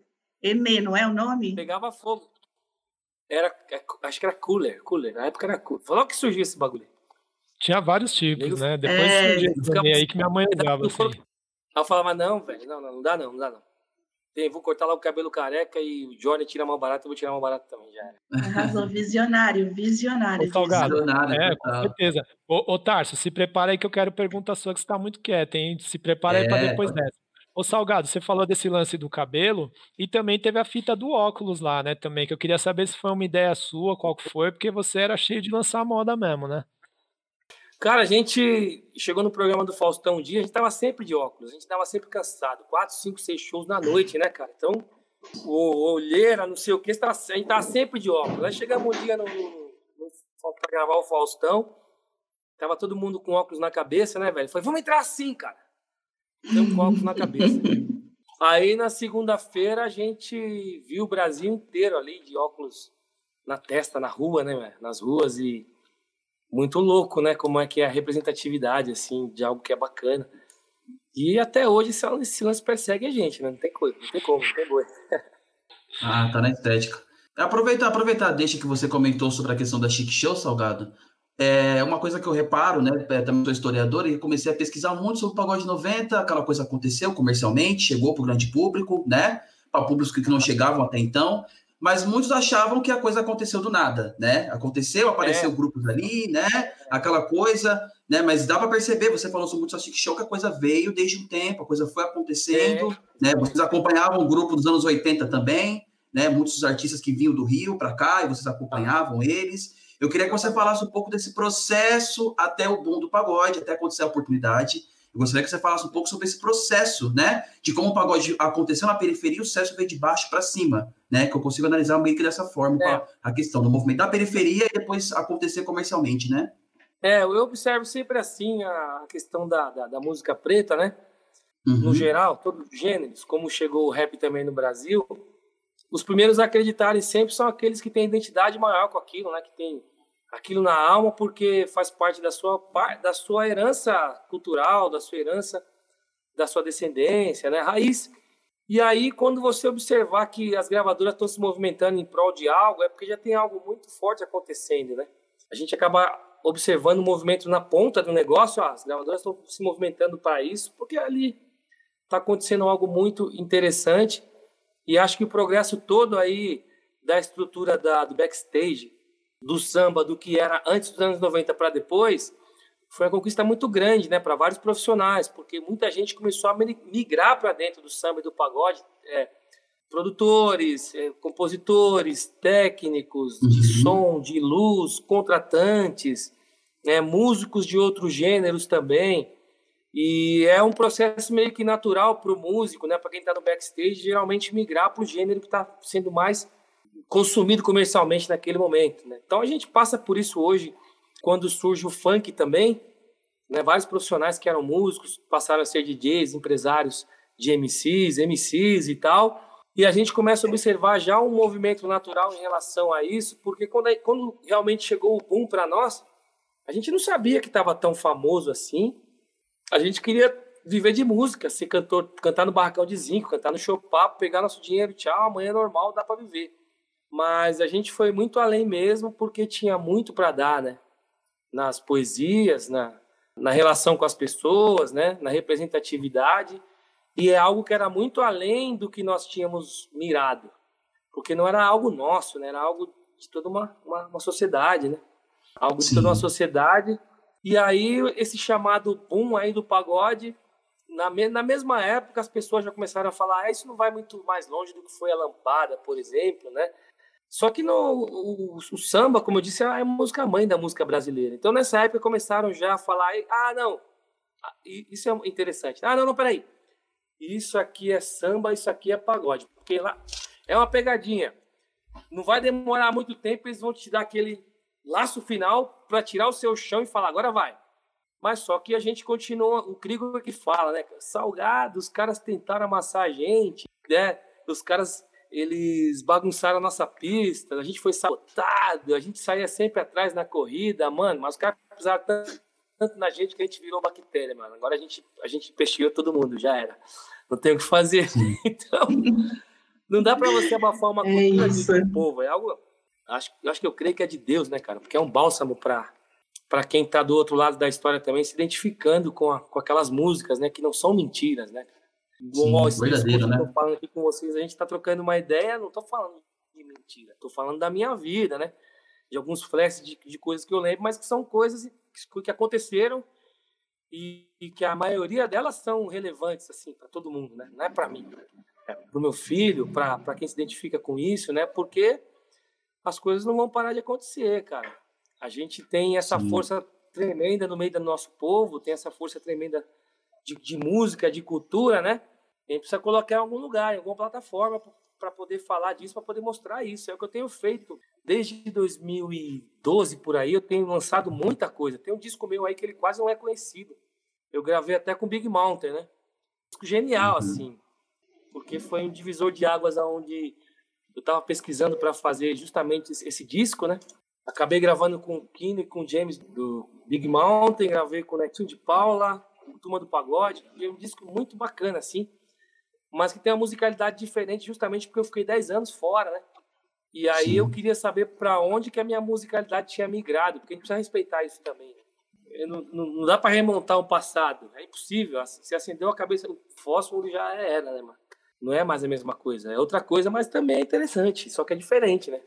Emê, não é o nome? Pegava fogo. Era, é, acho que era cooler, cooler. Na época era cooler. Falou que surgiu esse bagulho. Tinha vários tipos, né? Depois é, surgiu aí que minha mãe usava. Assim. Aí eu falava, não, velho, não, não, não dá não, não dá não. Tem, vou cortar lá o cabelo careca e o Johnny tira mal barato, eu vou tirar mal barato também, já era. Arrasou, visionário, visionário. Ô, Salgado, visionário, é, com certeza. Ô, ô Tarso, se prepara aí que eu quero pergunta sua, que você tá muito quieto, hein? Se prepara é, aí para depois dessa. Ô, Salgado, você falou desse lance do cabelo e também teve a fita do óculos lá, né? Também, que eu queria saber se foi uma ideia sua, qual que foi, porque você era cheio de lançar moda mesmo, né? Cara, a gente chegou no programa do Faustão um dia, a gente tava sempre de óculos, a gente tava sempre cansado. Quatro, cinco, seis shows na noite, né, cara? Então, o olheira, não sei o que, a gente tava sempre de óculos. Aí chegamos um dia no, no, no, pra gravar o Faustão, tava todo mundo com óculos na cabeça, né, velho? Falei, vamos entrar assim, cara. Então, com óculos na cabeça. Aí, na segunda-feira, a gente viu o Brasil inteiro ali de óculos na testa, na rua, né, velho? Nas ruas e muito louco, né? Como é que é a representatividade, assim, de algo que é bacana. E até hoje esse lance persegue a gente, né? Não tem coisa, não tem como, não tem boi. ah, tá na estética. Aproveitar, aproveitar, deixa que você comentou sobre a questão da chic show, Salgado. É uma coisa que eu reparo, né? É, também sou historiador e comecei a pesquisar muito sobre o pagode 90, aquela coisa aconteceu comercialmente, chegou para o grande público, né? Para públicos que não chegavam até então mas muitos achavam que a coisa aconteceu do nada, né? Aconteceu, apareceu é. grupos ali, né? Aquela coisa, né? Mas dá para perceber, você falou sobre o Show, que a coisa veio desde um tempo, a coisa foi acontecendo, é. né? Vocês acompanhavam o grupo dos anos 80 também, né? Muitos artistas que vinham do Rio para cá e vocês acompanhavam eles. Eu queria que você falasse um pouco desse processo até o boom do pagode, até acontecer a oportunidade eu gostaria que você falasse um pouco sobre esse processo, né? De como o pagode aconteceu na periferia e o sucesso veio de baixo para cima, né? Que eu consigo analisar meio que dessa forma é. a questão do movimento da periferia e depois acontecer comercialmente, né? É, eu observo sempre assim a questão da, da, da música preta, né? Uhum. No geral, todos os gêneros, como chegou o rap também no Brasil, os primeiros a acreditarem sempre são aqueles que têm identidade maior com aquilo, né? Que tem aquilo na alma porque faz parte da sua da sua herança cultural, da sua herança da sua descendência, né? Raiz. E aí, quando você observar que as gravadoras estão se movimentando em prol de algo, é porque já tem algo muito forte acontecendo, né? A gente acaba observando o movimento na ponta do negócio, as gravadoras estão se movimentando para isso, porque ali está acontecendo algo muito interessante e acho que o progresso todo aí da estrutura da, do backstage, do samba, do que era antes dos anos 90 para depois, foi uma conquista muito grande né, para vários profissionais, porque muita gente começou a migrar para dentro do samba e do pagode. É, produtores, é, compositores, técnicos de uhum. som, de luz, contratantes, né, músicos de outros gêneros também. E é um processo meio que natural para o músico, né? Para quem está no backstage, geralmente migrar para o gênero que está sendo mais consumido comercialmente naquele momento. Né? Então a gente passa por isso hoje, quando surge o funk também. Né? Vários profissionais que eram músicos passaram a ser DJs, empresários de MCs, MCs e tal. E a gente começa a observar já um movimento natural em relação a isso, porque quando, quando realmente chegou o boom para nós, a gente não sabia que estava tão famoso assim a gente queria viver de música, ser cantor, cantar no barracão de zinco, cantar no show papo, pegar nosso dinheiro, tchau, amanhã é normal, dá para viver. Mas a gente foi muito além mesmo porque tinha muito para dar, né? Nas poesias, na, na relação com as pessoas, né? Na representatividade. E é algo que era muito além do que nós tínhamos mirado. Porque não era algo nosso, né? Era algo de toda uma, uma, uma sociedade, né? Algo de toda uma sociedade e aí, esse chamado boom aí do pagode, na, me, na mesma época, as pessoas já começaram a falar: ah, isso não vai muito mais longe do que foi a lampada, por exemplo, né? Só que no, o, o, samba, como eu disse, é a música mãe da música brasileira. Então, nessa época, começaram já a falar: ah, não, ah, isso é interessante. Ah, não, não, peraí. Isso aqui é samba, isso aqui é pagode. Porque lá é uma pegadinha. Não vai demorar muito tempo, eles vão te dar aquele laço final para tirar o seu chão e falar, agora vai. Mas só que a gente continua, o Krieger que fala, né? Salgado, os caras tentaram amassar a gente, né? Os caras, eles bagunçaram a nossa pista, a gente foi sabotado, a gente saía sempre atrás na corrida, mano, mas os caras pisaram tanto, tanto na gente que a gente virou bactéria, mano. Agora a gente, a gente peixeou todo mundo, já era. Não tem o que fazer. então, não dá para você abafar uma é cultura do povo, é algo acho, acho que eu creio que é de Deus, né, cara? Porque é um bálsamo para para quem está do outro lado da história também, se identificando com, a, com aquelas músicas, né, que não são mentiras, né? Sim, Bom, verdadeiro, né? Estou falando aqui com vocês, a gente está trocando uma ideia, não estou falando de mentira, estou falando da minha vida, né? De alguns flashes de, de coisas que eu lembro, mas que são coisas que, que aconteceram e, e, que a maioria delas são relevantes assim para todo mundo, né? Não é para mim, é para o meu filho, para quem se identifica com isso, né? Porque as coisas não vão parar de acontecer, cara. A gente tem essa Sim. força tremenda no meio do nosso povo, tem essa força tremenda de, de música, de cultura, né? A gente precisa colocar em algum lugar, em alguma plataforma para poder falar disso, para poder mostrar isso. É o que eu tenho feito desde 2012 por aí. Eu tenho lançado muita coisa. Tem um disco meu aí que ele quase não é conhecido. Eu gravei até com Big Mountain, né? Disco genial, uhum. assim, porque foi um divisor de águas aonde eu estava pesquisando para fazer justamente esse disco, né? Acabei gravando com o Kino e com o James do Big Mountain, gravei com o Netinho de Paula, Turma do Pagode, e é um disco muito bacana, assim, mas que tem uma musicalidade diferente justamente porque eu fiquei 10 anos fora, né? E aí Sim. eu queria saber para onde que a minha musicalidade tinha migrado, porque a gente precisa respeitar isso também. Não, não, não, dá para remontar o passado, é impossível. Se acendeu a cabeça do fósforo, já era, né, mano? Não é mais a mesma coisa. É outra coisa, mas também é interessante, só que é diferente, né?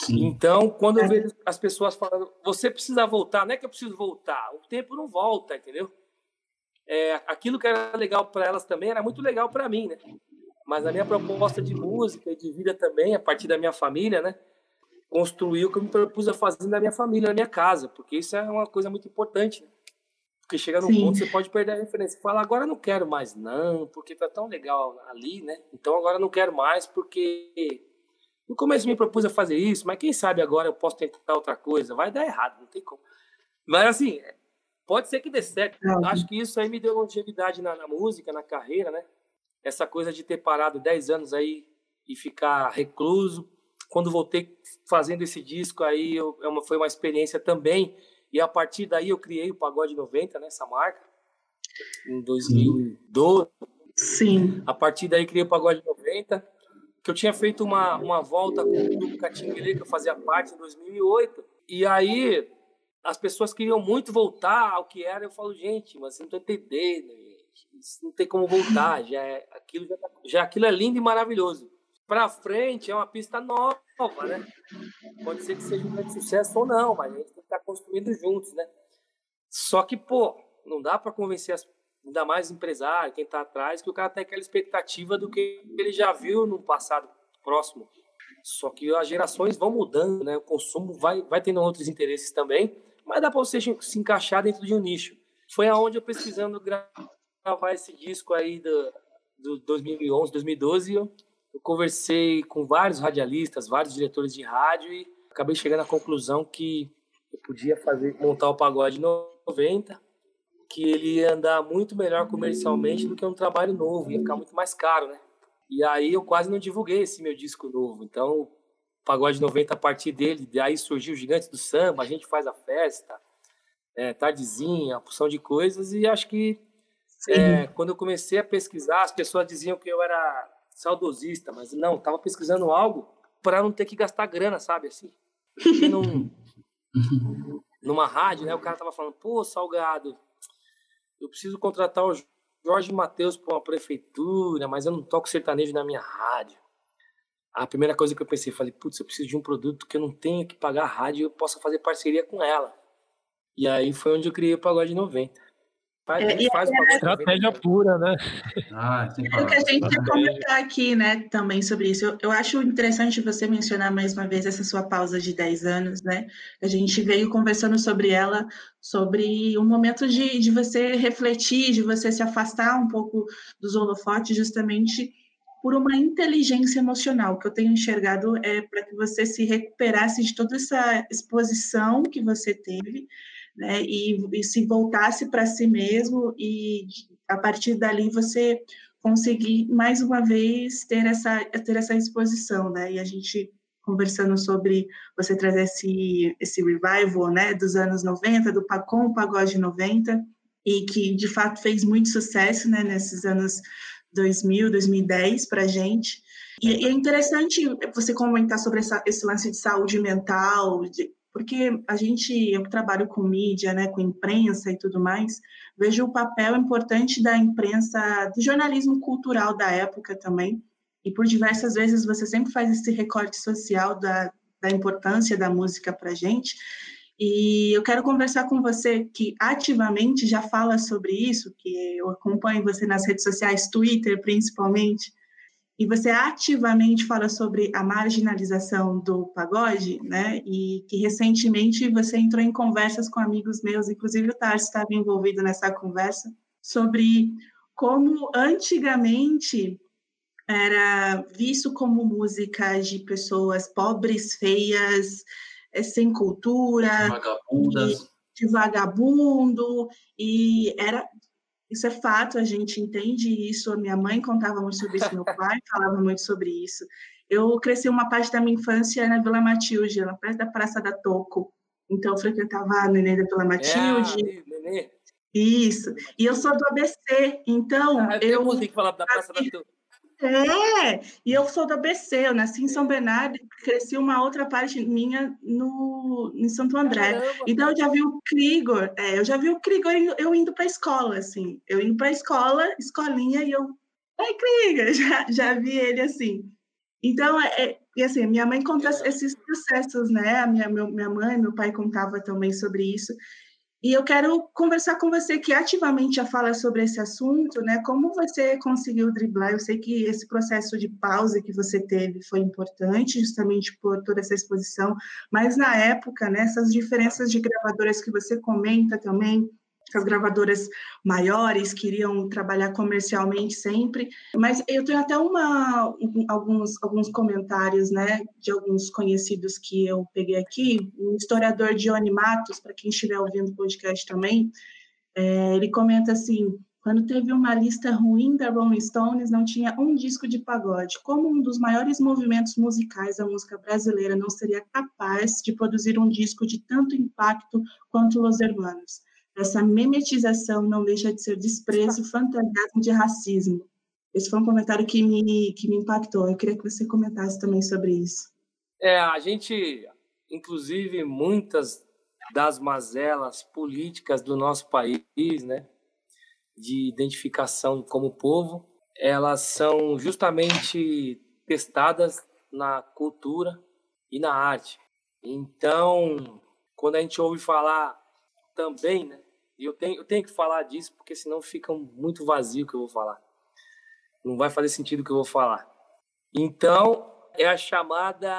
Sim. Então, quando eu é. vejo as pessoas falando, você precisa voltar, não é que eu preciso voltar, o tempo não volta, entendeu? É, aquilo que era legal para elas também era muito legal para mim, né? Mas a minha proposta de música e de vida também, a partir da minha família, né? Construiu o que eu me propus a fazer na minha família, na minha casa, porque isso é uma coisa muito importante. Né? Porque chega num Sim. ponto você pode perder a referência. Fala, agora não quero mais, não, porque tá tão legal ali, né? Então agora não quero mais, porque no começo me propus a fazer isso, mas quem sabe agora eu posso tentar outra coisa. Vai dar errado, não tem como. Mas assim, pode ser que dê certo. Acho que isso aí me deu longevidade na, na música, na carreira, né? Essa coisa de ter parado 10 anos aí e ficar recluso. Quando voltei fazendo esse disco aí, eu, é uma, foi uma experiência também. E a partir daí eu criei o Pagode 90, né, essa marca, em 2012. Sim. A partir daí criei o Pagode 90, que eu tinha feito uma, uma volta com o grupo Catinguele, que eu fazia parte em 2008. E aí as pessoas queriam muito voltar ao que era. Eu falo, gente, mas você não está entendendo, gente. Isso não tem como voltar. Já é, aquilo, já, tá, já aquilo é lindo e maravilhoso. Para frente é uma pista nova, né? Pode ser que seja um grande sucesso ou não, mas a gente tem que estar tá construindo juntos, né? Só que, pô, não dá para convencer as, ainda mais empresário, quem está atrás, que o cara tem aquela expectativa do que ele já viu no passado próximo. Só que as gerações vão mudando, né? O consumo vai, vai tendo outros interesses também mas dá para você se encaixar dentro de um nicho. Foi aonde eu pesquisando gravar esse disco aí do, do 2011, 2012, eu, eu conversei com vários radialistas, vários diretores de rádio e acabei chegando à conclusão que eu podia fazer montar o pagode 90, que ele ia andar muito melhor comercialmente do que um trabalho novo, ia ficar muito mais caro, né? E aí eu quase não divulguei esse meu disco novo. Então, Pagode 90 a partir dele, daí surgiu o Gigantes do Samba, a gente faz a festa, é, tardezinha, porção de coisas, e acho que é, quando eu comecei a pesquisar, as pessoas diziam que eu era saudosista, mas não, estava pesquisando algo para não ter que gastar grana, sabe, assim. Num, numa rádio, né, o cara tava falando, pô, Salgado, eu preciso contratar o Jorge Matheus para uma prefeitura, mas eu não toco sertanejo na minha rádio a primeira coisa que eu pensei, falei, putz, eu preciso de um produto que eu não tenha que pagar a rádio e eu possa fazer parceria com ela. E aí foi onde eu criei o Pagode 90. Faz, é, faz é, o estratégia pura, né? Ah, é o que a gente ia comentar aqui, né, também sobre isso. Eu, eu, acho interessante você mencionar mais uma vez essa sua pausa de 10 anos, né? A gente veio conversando sobre ela, sobre um momento de, de você refletir, de você se afastar um pouco dos holofotes, justamente por uma inteligência emocional que eu tenho enxergado é para que você se recuperasse de toda essa exposição que você teve, né, e, e se voltasse para si mesmo e a partir dali você conseguir mais uma vez ter essa ter essa exposição, né? E a gente conversando sobre você trazer esse esse revival, né, dos anos 90, do Pacom Pagode 90, e que de fato fez muito sucesso, né, nesses anos 2000, 2010 para a gente. E, e, é interessante você comentar sobre essa, esse lance de saúde mental, de, porque a gente, eu trabalho com mídia, né, com imprensa e tudo mais, vejo o papel importante da imprensa, do jornalismo cultural da época também, e por diversas vezes você sempre faz esse recorte social da, da importância da música para gente, e eu quero conversar com você que ativamente já fala sobre isso, que eu acompanho você nas redes sociais, Twitter principalmente, e você ativamente fala sobre a marginalização do pagode, né? E que recentemente você entrou em conversas com amigos meus, inclusive o Tarso estava envolvido nessa conversa, sobre como antigamente era visto como música de pessoas pobres, feias, é, sem cultura, vagabundas. De, de vagabundo, e era isso é fato, a gente entende isso. Minha mãe contava muito sobre isso, meu pai falava muito sobre isso. Eu cresci uma parte da minha infância na Vila Matilde, na perto da Praça da Toco. Então, eu frequentava a Nenê da Vila Matilde. É, Isso. E eu sou do ABC, então. Ah, eu, eu tenho que falar da Praça da Toco. É, e eu sou da BC, eu nasci em São Bernardo e cresci uma outra parte minha no, em Santo André. Caramba. Então eu já vi o Krigor, é, eu já vi o Krigor eu indo para a escola, assim, eu indo para a escola, escolinha, e eu, ai Krigor, já, já vi ele assim. Então, é, é, e assim, minha mãe conta esses processos, né? A minha, meu, minha mãe, meu pai contava também sobre isso. E eu quero conversar com você que ativamente já fala sobre esse assunto, né? Como você conseguiu driblar? Eu sei que esse processo de pausa que você teve foi importante, justamente por toda essa exposição, mas na época, né, essas diferenças de gravadoras que você comenta também, as gravadoras maiores queriam trabalhar comercialmente sempre, mas eu tenho até uma, alguns, alguns comentários, né, de alguns conhecidos que eu peguei aqui, o historiador Dione Matos, para quem estiver ouvindo o podcast também, é, ele comenta assim, Quando teve uma lista ruim da Rolling Stones, não tinha um disco de pagode. Como um dos maiores movimentos musicais da música brasileira não seria capaz de produzir um disco de tanto impacto quanto Los Hermanos? Essa memetização não deixa de ser desprezo, fantasiasmo de racismo. Esse foi um comentário que me, que me impactou. Eu queria que você comentasse também sobre isso. É, a gente, inclusive, muitas das mazelas políticas do nosso país, né, de identificação como povo, elas são justamente testadas na cultura e na arte. Então, quando a gente ouve falar também, né, e eu tenho, eu tenho que falar disso porque senão fica muito vazio o que eu vou falar. Não vai fazer sentido o que eu vou falar. Então, é a chamada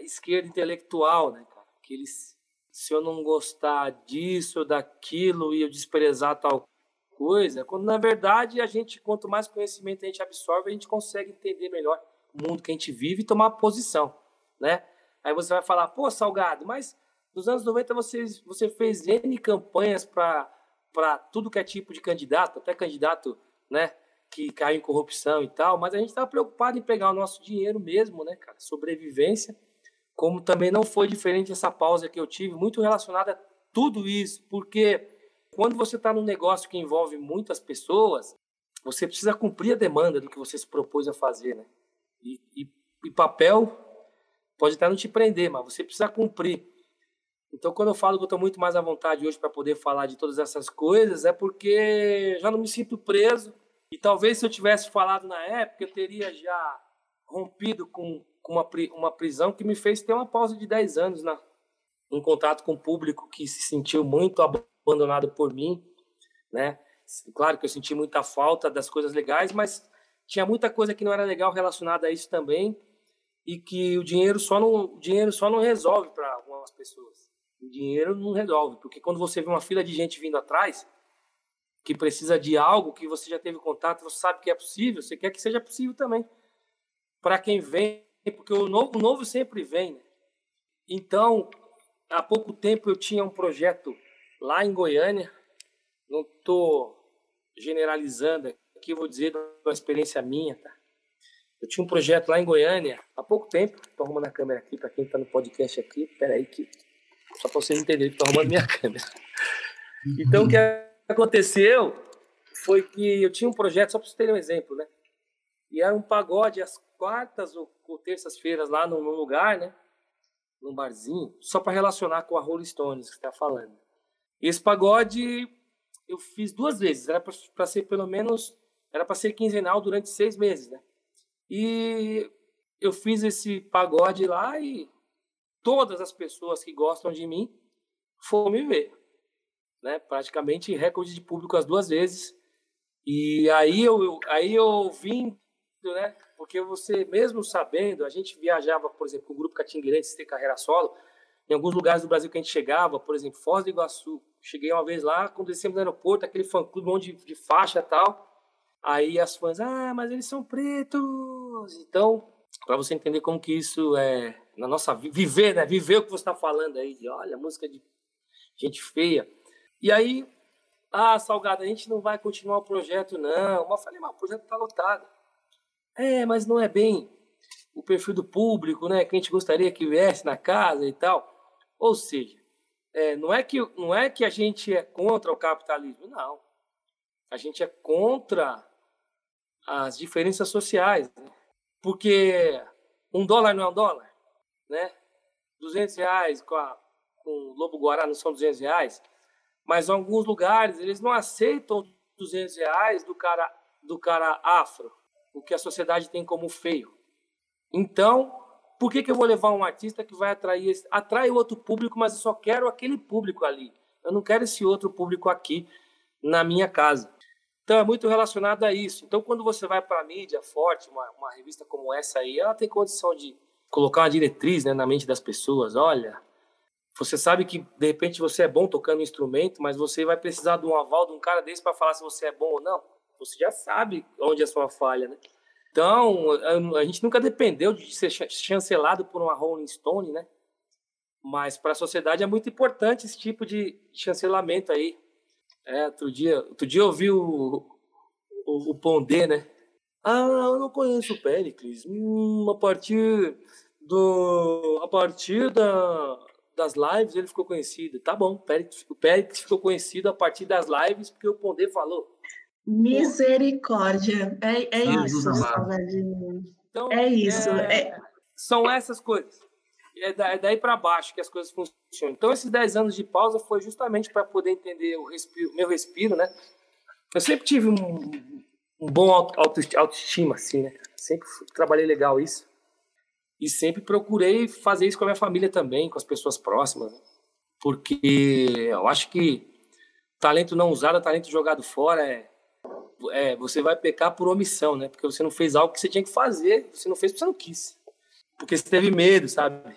esquerda intelectual, né, cara? Que eles, se eu não gostar disso ou daquilo e eu desprezar tal coisa, quando na verdade a gente, quanto mais conhecimento a gente absorve, a gente consegue entender melhor o mundo que a gente vive e tomar posição, né? Aí você vai falar, pô, Salgado, mas nos anos 90 você, você fez N campanhas para tudo que é tipo de candidato, até candidato, né? que caiu em corrupção e tal, mas a gente estava preocupado em pegar o nosso dinheiro mesmo, né, cara? Sobrevivência. Como também não foi diferente essa pausa que eu tive, muito relacionada a tudo isso, porque quando você está num negócio que envolve muitas pessoas, você precisa cumprir a demanda do que você se propôs a fazer, né? E, e, e papel pode até não te prender, mas você precisa cumprir. Então, quando eu falo que eu estou muito mais à vontade hoje para poder falar de todas essas coisas, é porque já não me sinto preso e talvez se eu tivesse falado na época, eu teria já rompido com, com uma, uma prisão que me fez ter uma pausa de 10 anos na, em contato com o público que se sentiu muito abandonado por mim, né? Claro que eu senti muita falta das coisas legais, mas tinha muita coisa que não era legal relacionada a isso também e que o dinheiro só não, o dinheiro só não resolve para algumas pessoas. O dinheiro não resolve, porque quando você vê uma fila de gente vindo atrás, que precisa de algo que você já teve contato, você sabe que é possível, você quer que seja possível também. Para quem vem, porque o novo, o novo sempre vem. Né? Então, há pouco tempo eu tinha um projeto lá em Goiânia, não estou generalizando aqui, vou dizer uma experiência minha, tá? Eu tinha um projeto lá em Goiânia há pouco tempo, estou arrumando a câmera aqui para quem está no podcast aqui, peraí que só para vocês entenderem que estou arrumando minha câmera. Então, o que aconteceu foi que eu tinha um projeto, só para vocês terem um exemplo, né? E era um pagode às quartas ou, terças-feiras lá num, num, lugar, né? Num barzinho, só para relacionar com a Rolling Stones que está falando. Esse pagode eu fiz duas vezes, era para ser pelo menos, era para ser quinzenal durante seis meses, né? E eu fiz esse pagode lá e todas as pessoas que gostam de mim foram me ver né? Praticamente recorde de público as duas vezes. E aí eu, aí eu vim, né? Porque você, mesmo sabendo, a gente viajava, por exemplo, com o grupo Catingueirense ter carreira solo, em alguns lugares do Brasil que a gente chegava, por exemplo, Foz do Iguaçu. Cheguei uma vez lá, quando descemos no aeroporto, aquele fã-clube, um de, de faixa e tal. Aí as fãs, ah, mas eles são pretos. Então, para você entender como que isso é na nossa viver, né? Viver o que você está falando aí, de olha, música de gente feia. E aí, ah, Salgado, a gente não vai continuar o projeto, não. Mas eu falei, mas o projeto está lotado. É, mas não é bem o perfil do público, né? Que a gente gostaria que viesse na casa e tal. Ou seja, é, não, é que, não é que a gente é contra o capitalismo, não. A gente é contra as diferenças sociais. Né? Porque um dólar não é um dólar, né? 200 reais com, a, com o Lobo Guará não são 200 reais mas em alguns lugares eles não aceitam 200 reais do cara, do cara afro, o que a sociedade tem como feio. Então, por que, que eu vou levar um artista que vai atrair, atrai outro público, mas eu só quero aquele público ali. Eu não quero esse outro público aqui na minha casa. Então, é muito relacionado a isso. Então, quando você vai para a mídia forte, uma, uma revista como essa aí, ela tem condição de colocar uma diretriz né, na mente das pessoas. Olha, você sabe que de repente você é bom tocando instrumento, mas você vai precisar de um aval de um cara desse para falar se você é bom ou não. Você já sabe onde é a sua falha, né? Então, a gente nunca dependeu de ser chancelado por uma Rolling Stone, né? Mas para a sociedade é muito importante esse tipo de chancelamento aí. É, outro dia, outro dia eu vi o, o, o Pondé, né? Ah, eu não conheço o Péricles. Hum, a partir do a partir da, das lives ele ficou conhecido. Tá bom, o Péricles ficou conhecido a partir das lives porque o Pondé falou. Misericórdia. É, é isso, Então, é isso. É, é... São essas coisas. É, é daí para baixo que as coisas funcionam. Então, esses 10 anos de pausa foi justamente para poder entender o respiro, meu respiro, né? Eu sempre tive um, um bom auto, autoestima, assim, né? Sempre trabalhei legal isso. E sempre procurei fazer isso com a minha família também, com as pessoas próximas. Né? Porque eu acho que talento não usado, talento jogado fora é, é, você vai pecar por omissão, né? Porque você não fez algo que você tinha que fazer, você não fez porque você não quis. Porque você teve medo, sabe?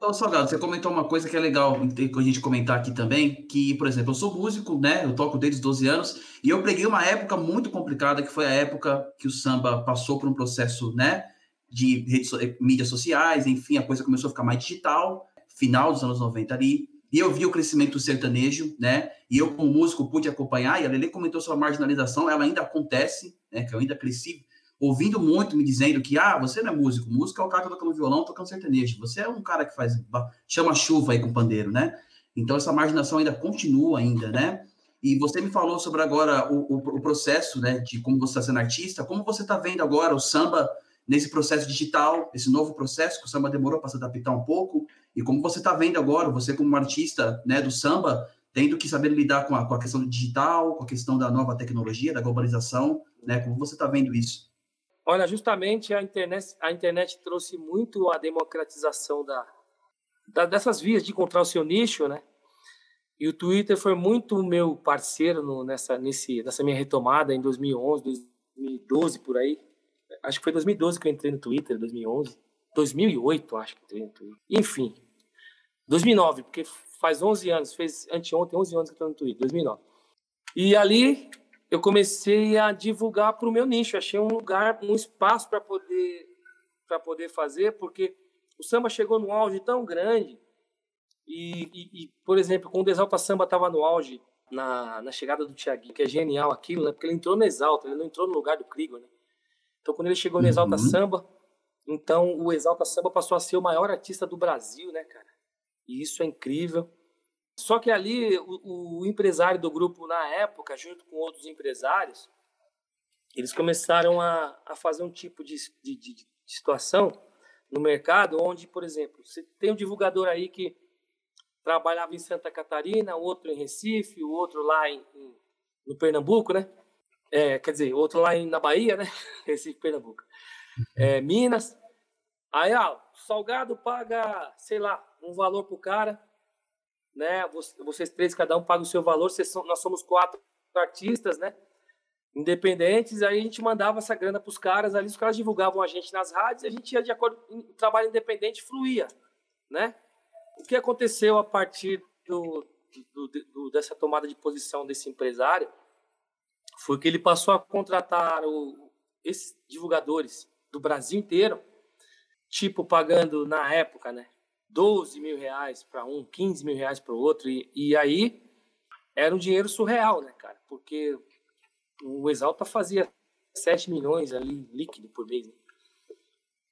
Ô, Salgado, você comentou uma coisa que é legal a gente comentar aqui também, que, por exemplo, eu sou músico, né? Eu toco desde os 12 anos, e eu peguei uma época muito complicada, que foi a época que o samba passou por um processo, né? De redes, mídias sociais, enfim, a coisa começou a ficar mais digital, final dos anos 90 ali, e eu vi o crescimento do sertanejo, né? E eu, como músico, pude acompanhar, e a Lele comentou sobre a marginalização, ela ainda acontece, né? Que eu ainda cresci ouvindo muito, me dizendo que, ah, você não é músico, músico é o cara que toca no violão, tocando sertanejo. Você é um cara que faz, chama chuva aí com pandeiro, né? Então, essa marginação ainda continua ainda, né? E você me falou sobre agora o, o, o processo, né, de como você está sendo artista, como você está vendo agora o samba nesse processo digital, esse novo processo que o samba demorou para se adaptar um pouco, e como você está vendo agora, você como artista, né, do samba, tendo que saber lidar com a, com a questão do digital, com a questão da nova tecnologia, da globalização, né, como você está vendo isso? Olha, justamente a internet, a internet trouxe muito a democratização da, da, dessas vias de encontrar o seu nicho, né? E o Twitter foi muito meu parceiro no, nessa, nesse, nessa minha retomada em 2011, 2012 por aí. Acho que foi 2012 que eu entrei no Twitter, 2011. 2008, acho que entrei no Twitter. Enfim, 2009, porque faz 11 anos, fez anteontem 11 anos que eu estou no Twitter, 2009. E ali eu comecei a divulgar para o meu nicho. Achei um lugar, um espaço para poder para poder fazer, porque o samba chegou num auge tão grande e, e, e por exemplo, quando o Exalta Samba estava no auge na, na chegada do Thiaguinho, que é genial aquilo, né? Porque ele entrou no Exalta, ele não entrou no lugar do Krieger, né? Então, quando ele chegou no Exalta uhum. Samba, então o Exalta Samba passou a ser o maior artista do Brasil, né, cara? E isso é incrível. Só que ali o, o, empresário do grupo na época, junto com outros empresários, eles começaram a, a fazer um tipo de, de, de, situação no mercado onde, por exemplo, você tem um divulgador aí que trabalhava em Santa Catarina, outro em Recife, o outro lá em, em no Pernambuco, né? É, quer dizer, outro lá em, na Bahia, né? Recife, Pernambuco. É, Minas. Aí, o Salgado paga, sei lá, um valor pro cara né? Vocês três, cada um paga o seu valor. nós somos quatro artistas, né? Independentes. Aí a gente mandava essa grana para os caras. Ali os caras divulgavam a gente nas rádios. E a gente ia de acordo. O trabalho independente fluía, né? O que aconteceu a partir do, do, do, dessa tomada de posição desse empresário foi que ele passou a contratar o, esses divulgadores do Brasil inteiro, tipo pagando na época, né? 12 mil reais para um, 15 mil reais para o outro. E, e aí era um dinheiro surreal, né, cara? Porque o Exalta fazia 7 milhões ali líquido por mês. Né?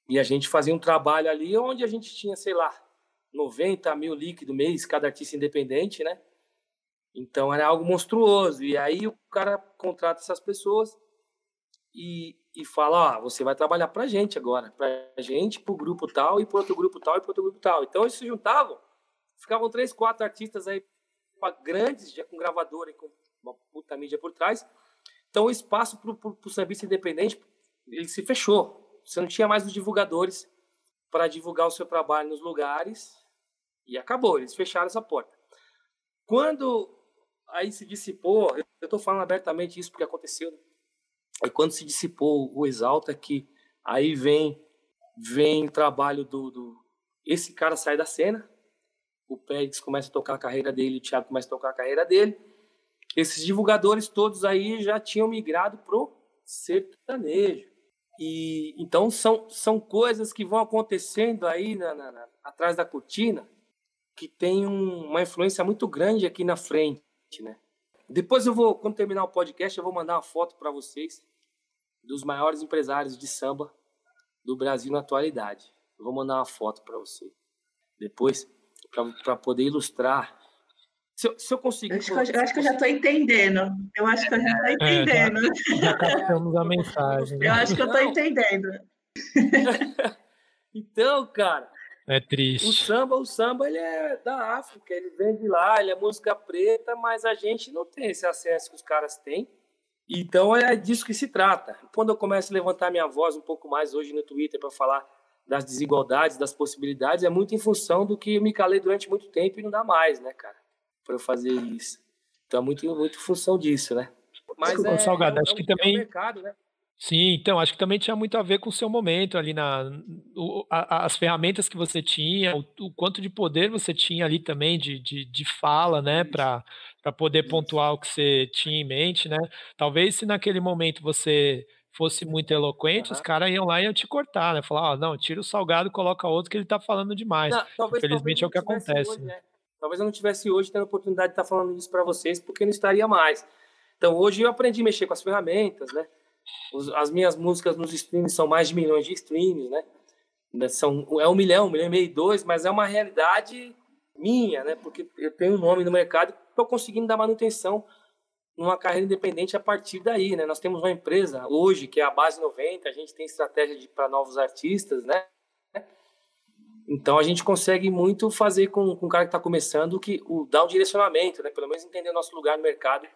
E a gente fazia um trabalho ali onde a gente tinha, sei lá, 90 mil líquido mês, cada artista independente, né? Então era algo monstruoso. E aí o cara contrata essas pessoas e, e fala, ó, você vai trabalhar pra gente agora, pra gente, pro grupo tal, e pro outro grupo tal, e pro outro grupo tal. Então eles se juntavam, ficavam três, quatro artistas aí grandes, já com gravadora e com uma puta mídia por trás. Então o espaço pro, pro sambista independente, ele se fechou. Você não tinha mais os divulgadores para divulgar o seu trabalho nos lugares e acabou, eles fecharam essa porta. Quando aí se dissipou, eu estou falando abertamente isso porque aconteceu, né? Aí quando se dissipou o Exalta, que aí vem vem trabalho do, do, esse cara sai da cena, o Pérez começa a tocar a carreira dele, o Thiago começa a tocar a carreira dele. Esses divulgadores todos aí já tinham migrado pro sertanejo. E então são, são coisas que vão acontecendo aí na, na, na, atrás da cortina que tem um, uma influência muito grande aqui na frente, né? Depois eu vou, quando terminar o podcast, eu vou mandar uma foto para vocês dos maiores empresários de samba do Brasil na atualidade. Eu vou mandar uma foto para você. Depois, para poder ilustrar. Se eu, se eu conseguir. Eu acho, que eu, acho que eu já estou entendendo. Eu acho que eu já estou entendendo. É, já, já captamos a mensagem. Né? Eu acho que eu estou entendendo. então, cara. É triste. O samba, o samba, ele é da África, ele vem de lá, ele é música preta, mas a gente não tem esse acesso que os caras têm. Então é disso que se trata. Quando eu começo a levantar minha voz um pouco mais hoje no Twitter para falar das desigualdades, das possibilidades, é muito em função do que eu me calei durante muito tempo e não dá mais, né, cara, para eu fazer isso. Então é muito, muito em função disso, né? Mas é, Salgado, é, acho é, que também. É mercado, né? Sim, então, acho que também tinha muito a ver com o seu momento ali na. O, a, as ferramentas que você tinha, o, o, quanto de poder você tinha ali também de, de, de fala, né, para poder pontuar o que você tinha em mente, né? Talvez se naquele momento você fosse muito eloquente, uhum. os caras iam lá e iam te cortar, né? Falar, ó, oh, não, tira o salgado e coloca outro que ele tá falando demais. Não, talvez, Infelizmente talvez é o que acontece. Hoje, né? Talvez eu não tivesse hoje tendo a oportunidade de estar falando isso para vocês, porque não estaria mais. Então hoje eu aprendi a mexer com as ferramentas, né? As minhas músicas nos streams são mais de milhões de streams, né? São, é um milhão, um milhão e meio, dois, mas é uma realidade minha, né? Porque eu tenho um nome no mercado estou conseguindo dar manutenção numa carreira independente a partir daí, né? Nós temos uma empresa hoje que é a Base 90, a gente tem estratégia para novos artistas, né? Então a gente consegue muito fazer com, com o cara que está começando que o dar um direcionamento, né? Pelo menos entender o nosso lugar no mercado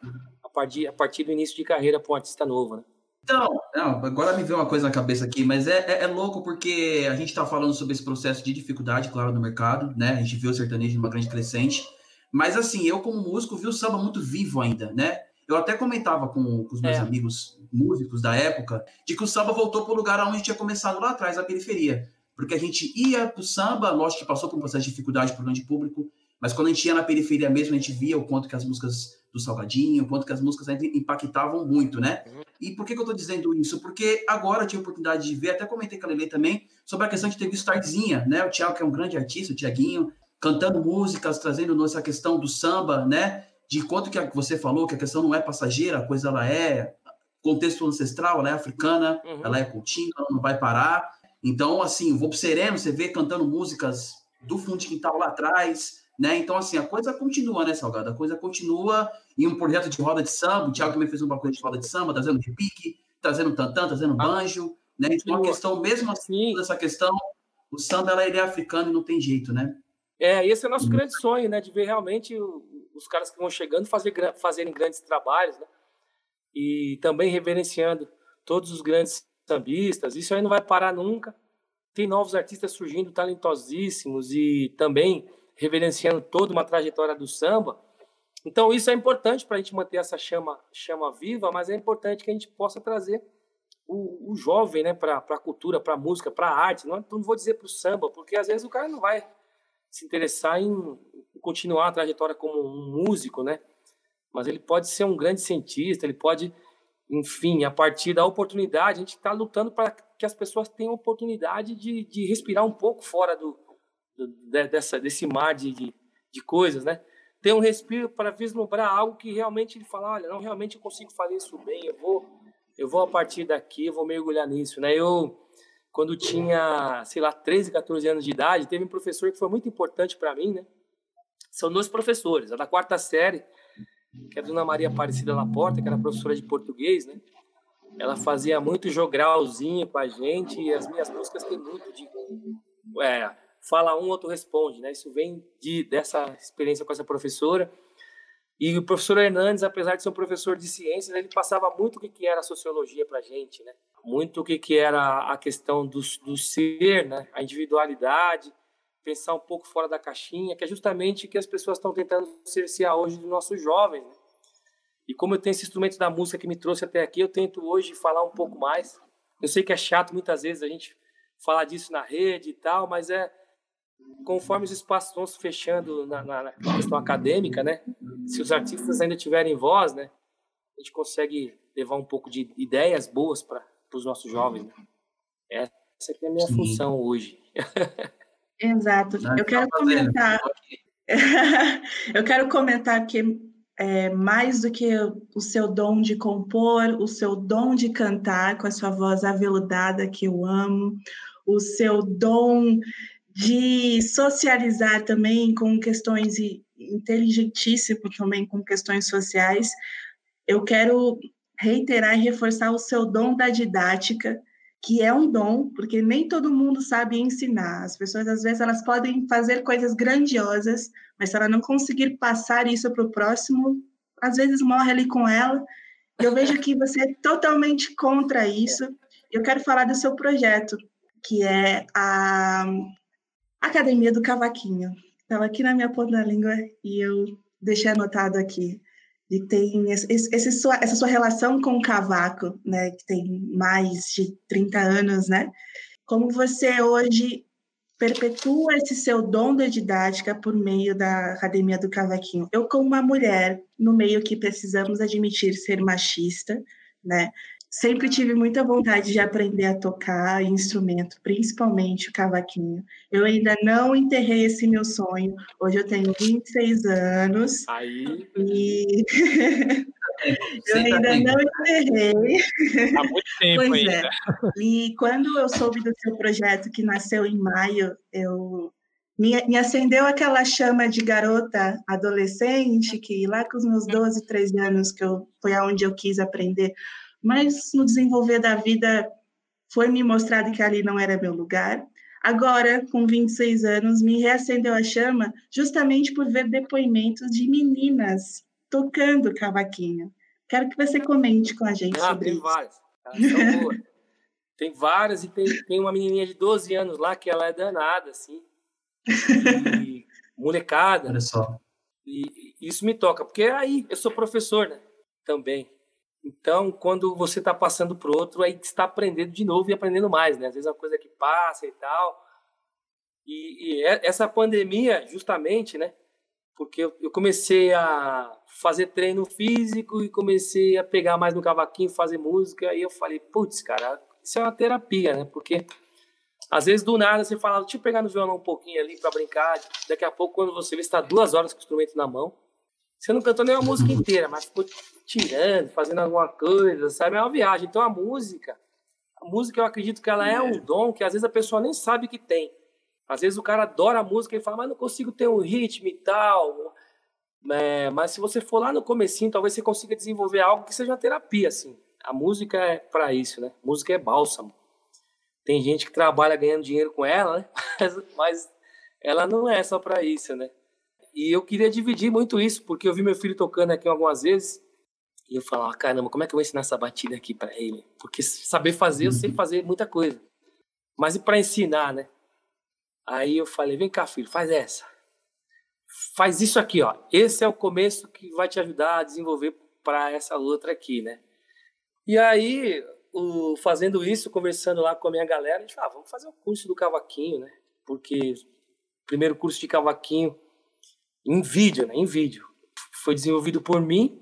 a partir, a partir do início de carreira para um artista novo, né? Então, não, agora me veio uma coisa na cabeça aqui, mas é, é, é louco porque a gente está falando sobre esse processo de dificuldade, claro, no mercado, né? A gente viu o sertanejo numa grande crescente, mas assim, eu como músico vi o samba muito vivo ainda, né? Eu até comentava com, com os meus é. amigos músicos da época de que o samba voltou para o lugar onde tinha começado lá atrás, na periferia. Porque a gente ia para o samba, lógico que passou por um processo de dificuldade para o grande público, mas quando a gente ia na periferia mesmo, a gente via o quanto que as músicas do Salgadinho, o quanto que as músicas impactavam muito, né? Uhum. E por que, que eu estou dizendo isso? Porque agora eu tive a oportunidade de ver, até comentei com a Lele também, sobre a questão de ter visto Tardezinha, né? O Thiago, que é um grande artista, o Tiaguinho, cantando músicas, trazendo essa questão do samba, né? De quanto que você falou, que a questão não é passageira, a coisa ela é contexto ancestral, ela é africana, uhum. ela é contínua, ela não vai parar. Então, assim, vou pro Sereno, você vê cantando músicas do fundo de quintal lá atrás, né? Então, assim, a coisa continua, né, Salgado? A coisa continua em um projeto de roda de samba. O Thiago também fez uma coisa de roda de samba, trazendo repique, trazendo tantã, trazendo banjo, né? Então, a questão, mesmo assim, essa questão, o samba, ela, ele é africano e não tem jeito, né? É, esse é o nosso grande sonho, né? De ver realmente os caras que vão chegando fazer, fazerem grandes trabalhos, né? E também reverenciando todos os grandes sambistas. Isso aí não vai parar nunca. Tem novos artistas surgindo, talentosíssimos e também reverenciando toda uma trajetória do samba. Então, isso é importante para a gente manter essa chama, chama viva, mas é importante que a gente possa trazer o, o jovem né, para a cultura, para a música, para a arte. Não, não vou dizer para o samba, porque às vezes o cara não vai se interessar em, continuar a trajetória como um músico, né? Mas ele pode ser um grande cientista, ele pode, enfim, a partir da oportunidade, a gente está lutando para que as pessoas tenham oportunidade de, de respirar um pouco fora do, dessa, desse mar de, de, de coisas, né? Ter um respiro para vislumbrar algo que realmente ele fala, olha, não, realmente eu consigo fazer isso bem, eu vou, eu vou a partir daqui, eu vou mergulhar nisso, né? Eu, quando tinha, sei lá, 13, 14 anos de idade, teve um professor que foi muito importante para mim, né? São dois professores, a da quarta série, que é a Dona Maria Aparecida Laporta, que era professora de português, né? Ela fazia muito jogralzinho com a gente e as minhas músicas têm muito de... É, fala um, outro responde, né? Isso vem de, dessa experiência com essa professora. E o professor Hernandes, apesar de ser um professor de ciências, ele passava muito o que, que era a sociologia para a gente, né? Muito o que, que era a questão do, do ser, né? A individualidade, pensar um pouco fora da caixinha, que é justamente o que as pessoas estão tentando cercear hoje dos nossos jovens, né? E como eu tenho esse instrumento da música que me trouxe até aqui, eu tento hoje falar um pouco mais. Eu sei que é chato muitas vezes a gente falar disso na rede e tal, mas é conforme os espaços vão se fechando na, na, na, questão acadêmica, né? Se os artistas ainda tiverem voz, né? A gente consegue levar um pouco de ideias boas para os nossos jovens. Né? Essa é a minha Sim. função hoje. Exato. Eu quero comentar. Eu quero comentar que é, mais do que o seu dom de compor, o seu dom de cantar com a sua voz aveludada, que eu amo, o seu dom de socializar também com questões inteligentíssimo também com questões sociais. Eu quero reiterar e reforçar o seu dom da didática, que é um dom, porque nem todo mundo sabe ensinar. As pessoas, às vezes, elas podem fazer coisas grandiosas, mas se ela não conseguir passar isso para o próximo, às vezes morre ali com ela. Eu vejo que você é totalmente contra isso. Eu quero falar do seu projeto, que é a Academia do Cavaquinho. Estava aqui na minha ponta da língua e eu deixei anotado aqui e tem esse, esse sua, essa sua relação com o cavaco, né, que tem mais de 30 anos, né? Como você hoje perpetua esse seu dom da didática por meio da Academia do Cavaquinho. Eu, como uma mulher, no meio que precisamos admitir ser machista, né? Sempre tive muita vontade de aprender a tocar instrumento, principalmente o cavaquinho. Eu ainda não enterrei esse meu sonho. Hoje eu tenho 26 anos. Aí. E eu ainda não enterrei. Há muito tempo pois ainda. É. E quando eu soube do seu projeto, que nasceu em maio, eu me, me, acendeu aquela chama de garota adolescente, que lá com os meus 12, 13 anos, que eu, foi aonde eu quis aprender mas no desenvolver da vida foi me mostrado que ali não era meu lugar. Agora, com 26 anos, me reacendeu a chama justamente por ver depoimentos de meninas tocando cavaquinho. Quero que você comente com a gente ah, sobre tem isso. Várias. tem várias e tem, tem uma menininha de 12 anos lá que ela é danada, assim. E molecada. Olha só. E isso me toca, porque aí eu sou professor, né? Também. Então, quando você está passando para outro, aí está aprendendo de novo e aprendendo mais, né? Às vezes é uma coisa que passa e tal. E, e é, essa pandemia, justamente, né? Porque eu comecei a fazer treino físico e comecei a pegar mais no cavaquinho, fazer música. E eu falei, putz, cara, isso é uma terapia, né? Porque às vezes do nada você fala, deixa eu pegar no violão um pouquinho ali para brincar. Daqui a pouco, quando você vê, está duas horas com o instrumento na mão. Você não cantou nem a música inteira, mas ficou tirando, fazendo alguma coisa, sabe? É uma viagem. Então a música, a música eu acredito que ela é um dom que às vezes a pessoa nem sabe que tem. Às vezes o cara adora a música e fala, mas não consigo ter um ritmo e tal. É, mas se você for lá no comecinho, talvez você consiga desenvolver algo que seja uma terapia, assim. A música é para isso, né? Música é bálsamo. Tem gente que trabalha ganhando dinheiro com ela, né? mas ela não é só para isso, né? E eu queria dividir muito isso, porque eu vi meu filho tocando aqui algumas vezes e eu falava, caramba, como é que eu vou ensinar essa batida aqui para ele? Porque saber fazer, eu sei uhum. fazer muita coisa. Mas e para ensinar, né? Aí eu falei, vem cá, filho, faz essa. Faz isso aqui, ó. Esse é o começo que vai te ajudar a desenvolver para essa outra aqui, né? E aí, o, fazendo isso, conversando lá com a minha galera, a gente falou, ah, vamos fazer o curso do cavaquinho, né? Porque primeiro curso de cavaquinho em vídeo, né? Em vídeo. Foi desenvolvido por mim.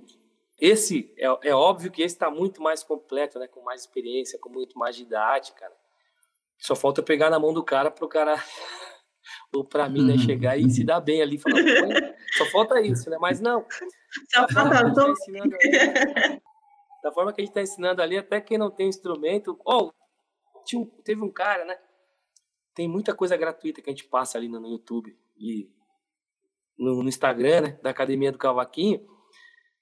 Esse, é, é óbvio que esse está muito mais completo, né? Com mais experiência, com muito mais didática. Né? Só falta pegar na mão do cara para o cara, ou para mim, né? Chegar e se dar bem ali. Falar, só falta isso, né? Mas não. Só falta. Tá da forma que a gente está ensinando ali, até quem não tem instrumento. Oh, tinha, teve um cara, né? Tem muita coisa gratuita que a gente passa ali no, no YouTube. E no, no Instagram, né, da Academia do Cavaquinho,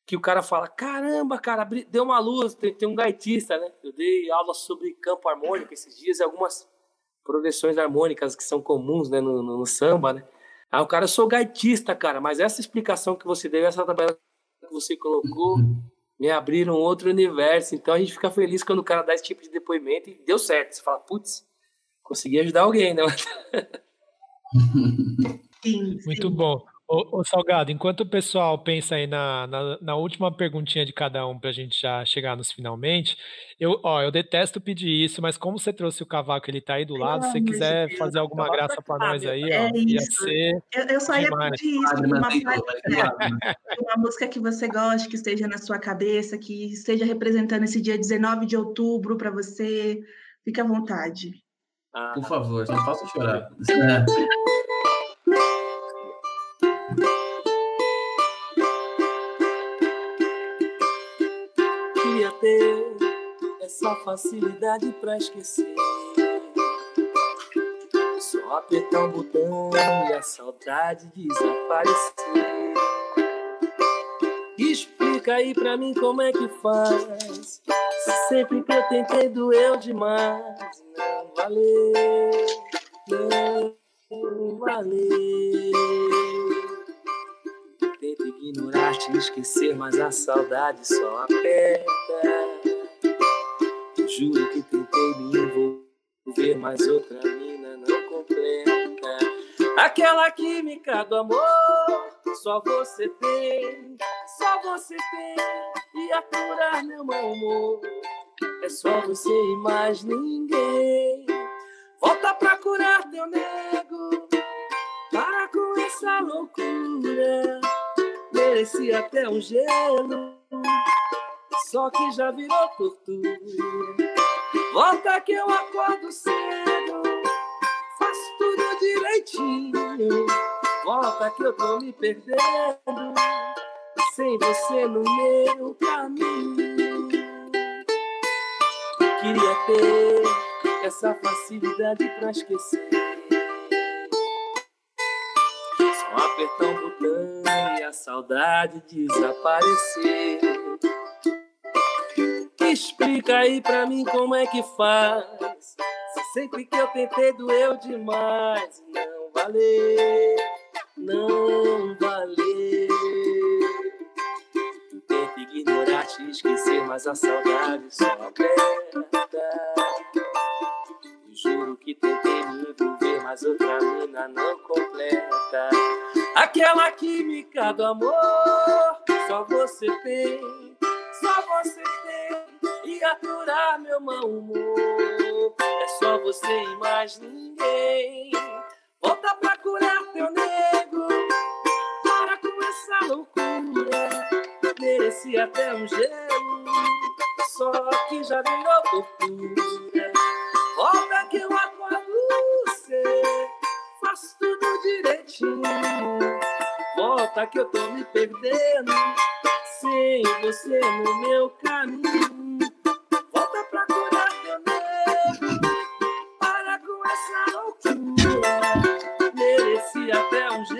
que o cara fala: caramba, cara, deu uma luz, tem, tem, um gaitista, né? Eu dei aula sobre campo harmônico esses dias e algumas progressões harmônicas que são comuns né, no, no, no samba, né? Aí o cara, eu sou gaitista, cara, mas essa explicação que você deu, essa tabela que você colocou, me abriram outro universo. Então a gente fica feliz quando o cara dá esse tipo de depoimento e deu certo. Você fala, putz, consegui ajudar alguém, né? Sim, Muito bom. Ô, ô, Salgado, enquanto o pessoal pensa aí na, na, na última perguntinha de cada um para a gente já chegar nos finalmente, eu, ó, eu detesto pedir isso, mas como você trouxe o cavaco, ele está aí do lado, se você quiser Deus, fazer alguma graça para nós aí, é ó, ia ser. Eu, eu só demais. ia pedir isso, uma, uma música que você goste, que esteja na sua cabeça, que esteja representando esse dia 19 de outubro para você. Fique à vontade. Ah, Por favor, não faça chorar. essa facilidade pra esquecer. Só apertar um botão e a saudade desaparecer. Explica aí pra mim como é que faz. Sempre que eu tentei doeu demais. Não valeu, não valeu. Tento ignorar, te esquecer, mas a saudade só aperta. Juro que tentei me envolver, mas outra mina não completa. Aquela química do amor, só você tem, só você tem. E aturar meu mau humor, é só você e mais ninguém. Volta pra curar teu nego, para com essa loucura. Merecia até um gelo só que já virou tortura. Volta que eu acordo cedo, faço tudo direitinho. Volta que eu tô me perdendo, sem você no meu caminho. Queria ter essa facilidade pra esquecer. Só apertar um botão e a saudade desaparecer. Explica aí pra mim como é que faz. Se sempre que eu tentei doeu demais. Não valeu, não valeu. Tenta ignorar, te esquecer, mas a saudade só aperta. Juro que tentei me envolver, mas outra mina não completa. Aquela química do amor, só você tem, só você tem e aturar meu mau humor. É só você e mais ninguém. Volta pra curar teu nego. Para com essa loucura. Merecia até um gelo. Só que já virou tortura. Volta que eu acordo você. Faço tudo direitinho. Volta que eu tô me perdendo. Sem você no meu caminho.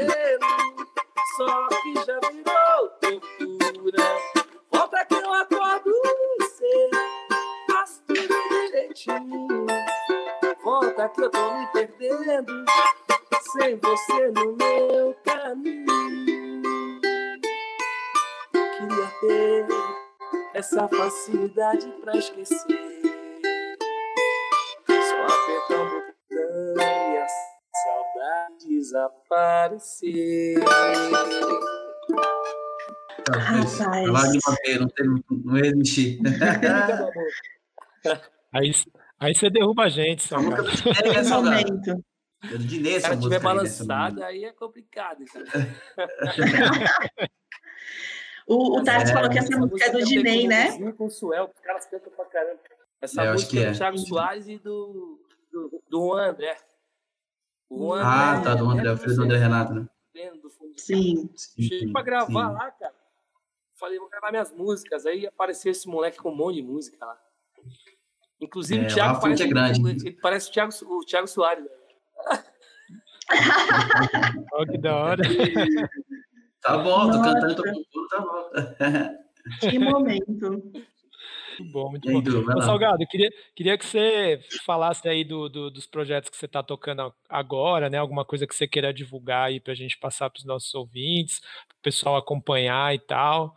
Gelo. Só que já virou tortura. Volta que eu acordo você. Faço tudo direitinho. Volta que eu tô me perdendo. Sem você no meu caminho. Queria ter essa facilidade pra esquecer. Desaparecer. Rapaz. Lágrima veio, não, tem, não ia existir. Aí, aí você derruba a gente, A música Salgado. do Dinei, né, Que Salgado? momento. É do Dinei Se essa ela música. estiver aí, essa balançada, aí é complicado, cara. O, o Tati É, falou que essa música é do Dinei, né? Com o Suel, os caras cantam pra caramba. Essa É, eu música é é. do Thiago Soares e do, do, do Juan André. O Ah, André tá, do André, é o filho do André Renato, né? do fundo. Sim. Cheguei pra gravar sim. lá, cara. Falei, vou gravar minhas músicas. Aí apareceu esse moleque com um monte de música lá. Inclusive É, o Thiago a fonte parece, é grande. ele parece o Thiago, o Thiago Soares. velho. Olha que da hora. Tá bom, tô Nossa. cantando, tô compondo, tá bom. Que momento. Muito bom, muito aí, bom. Du, Ô. Salgado, queria, queria que você falasse aí do, do- dos projetos que você está tocando agora, né? Alguma coisa que você queira divulgar aí para a gente passar para os nossos ouvintes, para o pessoal acompanhar e tal.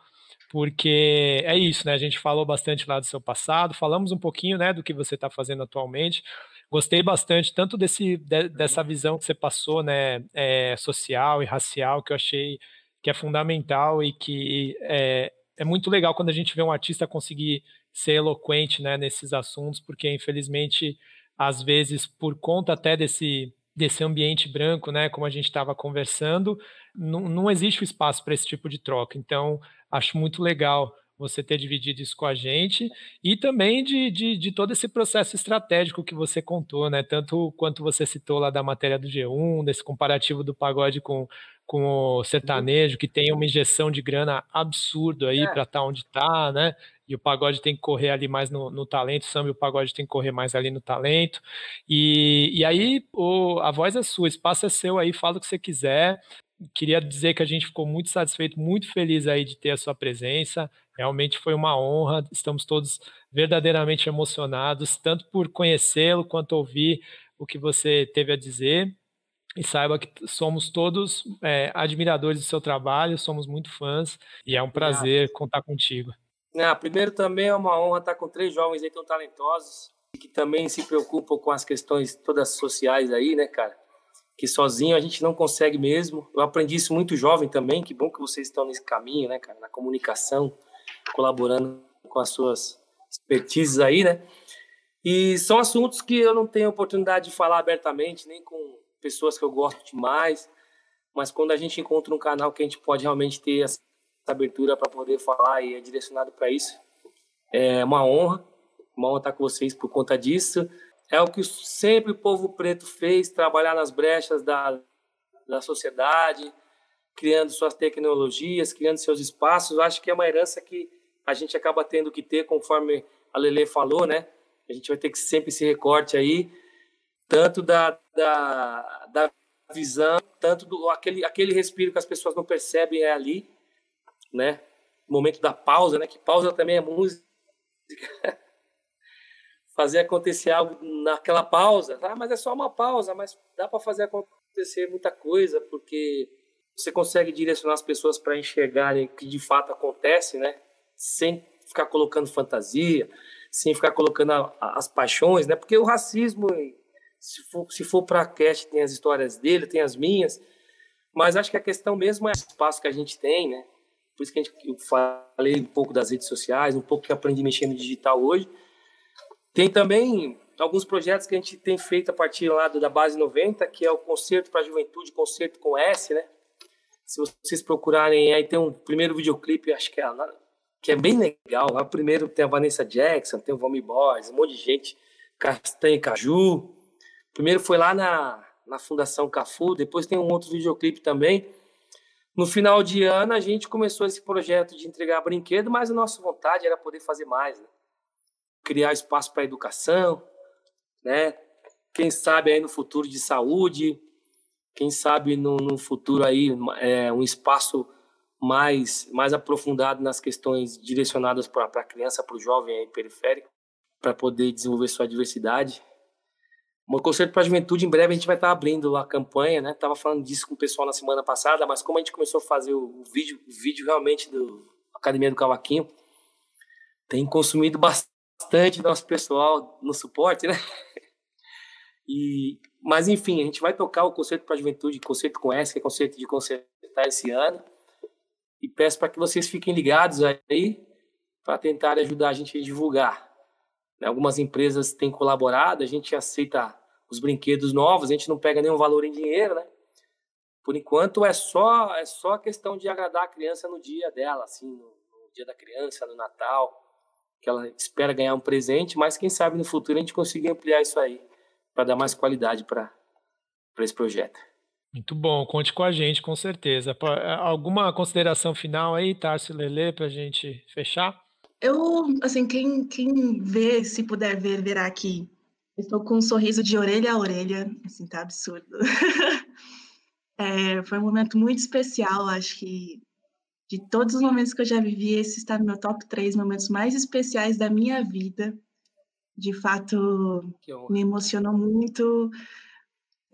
Porque é isso, né? A gente falou bastante lá do seu passado, falamos um pouquinho, né, do que você está fazendo atualmente. Gostei bastante tanto desse, de- dessa visão que você passou, né, é, social e racial, que eu achei que é fundamental e que é, é muito legal quando a gente vê um artista conseguir ser eloquente né, nesses assuntos, porque infelizmente, às vezes, por conta até desse, desse ambiente branco, né, como a gente estava conversando, não, não existe o espaço para esse tipo de troca. Então, acho muito legal você ter dividido isso com a gente e também de, de, de todo esse processo estratégico que você contou, né? Tanto quanto você citou lá da matéria do G1, desse comparativo do pagode com, com o sertanejo, que tem uma injeção de grana absurdo aí É. para estar onde está, né? E o pagode tem que correr ali mais no, no talento, o samba e o pagode tem que correr mais ali no talento. E, e aí o, a voz é sua, o espaço é seu aí, fala o que você quiser. Queria dizer que a gente ficou muito satisfeito, muito feliz aí de ter a sua presença. Realmente foi uma honra. Estamos todos verdadeiramente emocionados, tanto por conhecê-lo quanto ouvir o que você teve a dizer. E saiba que somos todos é, admiradores do seu trabalho, somos muito fãs e é um prazer contar contigo. Ah, primeiro também é uma honra estar com três jovens aí tão talentosos que também se preocupam com as questões todas sociais aí, né, cara? Que sozinho a gente não consegue mesmo. Eu aprendi isso muito jovem também. Que bom que vocês estão nesse caminho, né, cara? Na comunicação, colaborando com as suas expertises aí, né? E são assuntos que eu não tenho oportunidade de falar abertamente, nem com pessoas que eu gosto demais, mas quando a gente encontra um canal que a gente pode realmente ter essa abertura para poder falar e é direcionado para isso, é uma honra, uma honra estar com vocês por conta disso. É o que sempre o povo preto fez, trabalhar nas brechas da, da sociedade, criando suas tecnologias, criando seus espaços. Eu acho que é uma herança que a gente acaba tendo que ter, conforme a Lele falou, né? A gente vai ter que sempre esse recorte aí, tanto da, da, da visão, tanto do aquele, aquele respiro que as pessoas não percebem é ali, né? Momento da pausa, né? Que pausa também é música. fazer acontecer algo naquela pausa, ah, mas é só uma pausa, mas dá para fazer acontecer muita coisa, porque você consegue direcionar as pessoas para enxergarem o que de fato acontece, né? Sem ficar colocando fantasia, sem ficar colocando a, a, as paixões, né? Porque o racismo se for, se for para a Cat, tem as histórias dele, tem as minhas, mas acho que a questão mesmo é o espaço que a gente tem, né? Por isso que a gente, eu falei um pouco das redes sociais, um pouco que aprendi mexer no digital hoje. Tem também alguns projetos que a gente tem feito a partir lá da base 90, que é o Concerto para a Juventude, Concerto com S, né? Se vocês procurarem, aí tem um primeiro videoclipe, acho que é, que é bem legal. Lá primeiro tem a Vanessa Jackson, tem o Vami Boys, um monte de gente, Castanha Caju, Primeiro foi lá na, na Fundação Cafu, depois tem um outro videoclipe também. No final de ano, a gente começou esse projeto de entregar brinquedo, mas a nossa vontade era poder fazer mais, né? criar espaço para educação, né? Quem sabe aí no futuro de saúde, quem sabe no, no futuro aí é, um espaço mais mais aprofundado nas questões direcionadas para a criança, para o jovem aí periférico, para poder desenvolver sua diversidade. O Concerto para a Juventude, em breve a gente vai estar abrindo a campanha, né? Tava falando disso com o pessoal na semana passada, mas como a gente começou a fazer o, vídeo, o vídeo realmente do Academia do Cavaquinho, tem consumido bastante nosso pessoal no suporte, né? E, mas enfim, a gente vai tocar o Concerto para a Juventude, Concerto com S, que é concerto de concertar esse ano. E peço para que vocês fiquem ligados aí para tentar ajudar a gente a divulgar. Né? Algumas empresas têm colaborado, a gente aceita os brinquedos novos, a gente não pega nenhum valor em dinheiro, né? Por enquanto é só é só questão de agradar a criança no dia dela, assim, no, no dia da criança, no Natal, que ela espera ganhar um presente, mas quem sabe no futuro a gente consiga ampliar isso aí para dar mais qualidade para para esse projeto. Muito bom, conte com a gente, com certeza. Alguma consideração final aí, Tarso Lele, para a gente fechar? Eu, assim, quem, quem vê, se puder ver, verá aqui. Estou com um sorriso de orelha a orelha, assim, tá absurdo. é, foi um momento muito especial, acho que de todos os momentos que eu já vivi, esse está no meu top 3 momentos mais especiais da minha vida. De fato, me emocionou muito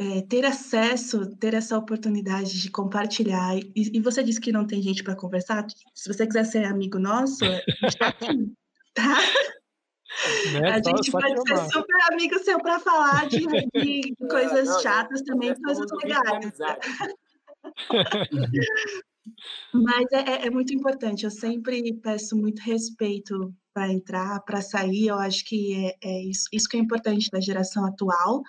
é, ter acesso, ter essa oportunidade de compartilhar. E, e você disse que não tem gente para conversar. Se você quiser ser amigo nosso, está aqui, tá? Né? A gente pode ser super amigo seu para falar de, de coisas não, chatas também, coisas legais. Mas é, é, é, muito importante. Eu sempre peço muito respeito para entrar, para sair. Eu acho que é, é isso, isso que é importante da geração atual.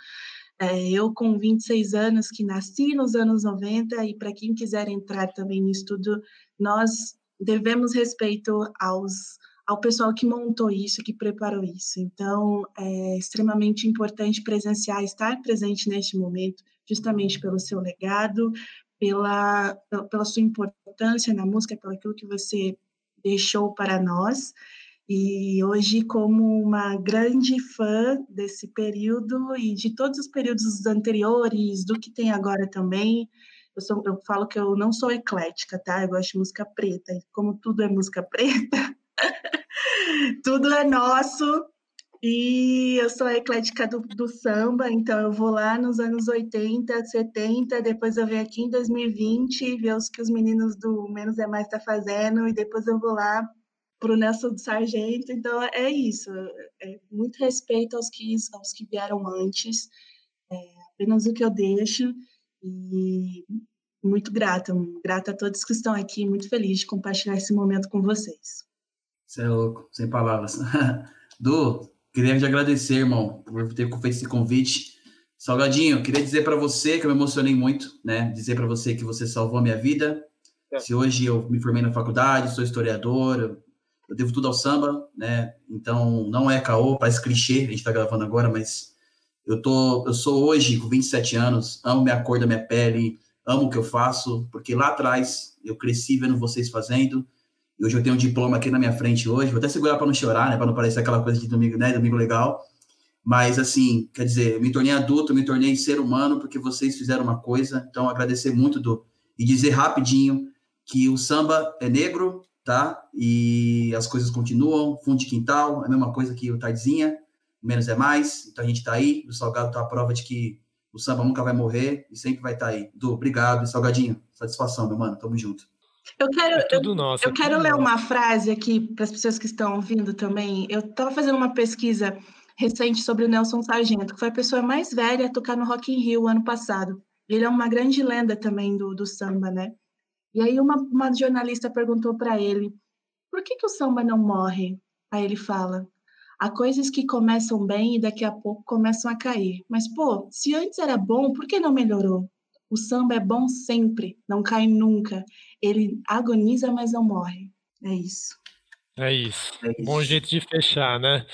É, eu, com 26 anos, que nasci nos anos 90, e para quem quiser entrar também no estudo, nós devemos respeito aos, ao pessoal que montou isso, que preparou isso. Então, é extremamente importante presenciar, estar presente neste momento, justamente pelo seu legado, pela, pela sua importância na música, pelo aquilo que você deixou para nós. E hoje, como uma grande fã desse período e de todos os períodos anteriores, do que tem agora também, eu, sou, eu falo que eu não sou eclética, tá? Eu gosto de música preta. E como tudo é música preta, tudo é nosso. E eu sou eclética do, do, samba, então eu vou lá nos anos 80, 70, depois eu venho aqui em 2020 ver os que os meninos do Menos é Mais tá fazendo, e depois eu vou lá pro Nelson do Sargento. Então é isso, é muito respeito aos que, aos que vieram antes, é apenas o que eu deixo. E muito grata, grata a todos que estão aqui, muito feliz de compartilhar esse momento com vocês. Você é louco, sem palavras. Du, queria te agradecer, irmão, por ter feito esse convite. Salgadinho, queria dizer para você que eu me emocionei muito, né? Dizer para você que você salvou a minha vida. É. Se hoje eu me formei na faculdade, sou historiador, eu devo tudo ao samba, né? Então, não é caô, parece clichê, a gente está gravando agora, mas eu tô, eu sou hoje com 27 anos, amo minha cor da minha pele, amo o que eu faço, porque lá atrás eu cresci vendo vocês fazendo, e hoje eu tenho um diploma aqui na minha frente hoje, vou até segurar para não chorar, né, para não parecer aquela coisa de domingo, né, domingo legal, mas assim, quer dizer, eu me tornei adulto, me tornei ser humano porque vocês fizeram uma coisa, então agradecer muito do e dizer rapidinho que o samba é negro, tá? E as coisas continuam, fundo de quintal, é a mesma coisa que o Tardezinha, menos é mais. Então a gente está aí, o Salgado está a prova de que o samba nunca vai morrer e sempre vai estar tá aí. Du, obrigado, Salgadinho. Satisfação, meu mano. Tamo junto. Eu quero, é tudo nosso, eu, eu é quero ler nosso. uma frase aqui para as pessoas que estão ouvindo também. Eu estava fazendo uma pesquisa recente sobre o Nelson Sargento, que foi a pessoa mais velha a tocar no Rock in Rio ano passado. Ele é uma grande lenda também do, do samba, né? E aí uma, uma jornalista perguntou para ele, por que, que o samba não morre? Aí ele fala, Há coisas que começam bem e daqui a pouco começam a cair. Mas, pô, se antes era bom, por que não melhorou? O samba é bom sempre, não cai nunca. Ele agoniza, mas não morre. É isso. É isso. É isso. Bom jeito de fechar, né?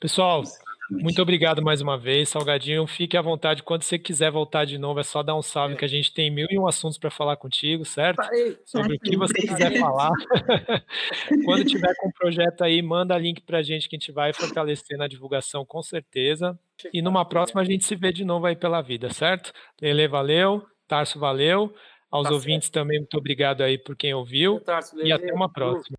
Pessoal, muito obrigado mais uma vez, Salgadinho. Fique à vontade quando você quiser voltar de novo, é só dar um salve é. que a gente tem mil e um assuntos para falar contigo, certo? Aí, Sobre o que você quiser falar. quando tiver com o projeto aí, manda link para a gente que a gente vai fortalecer na divulgação com certeza. E numa próxima a gente se vê de novo aí pela vida, certo? Lele, valeu. Tarso, valeu. Aos tá ouvintes certo. também, muito obrigado aí por quem ouviu. Tarso, e até uma próxima.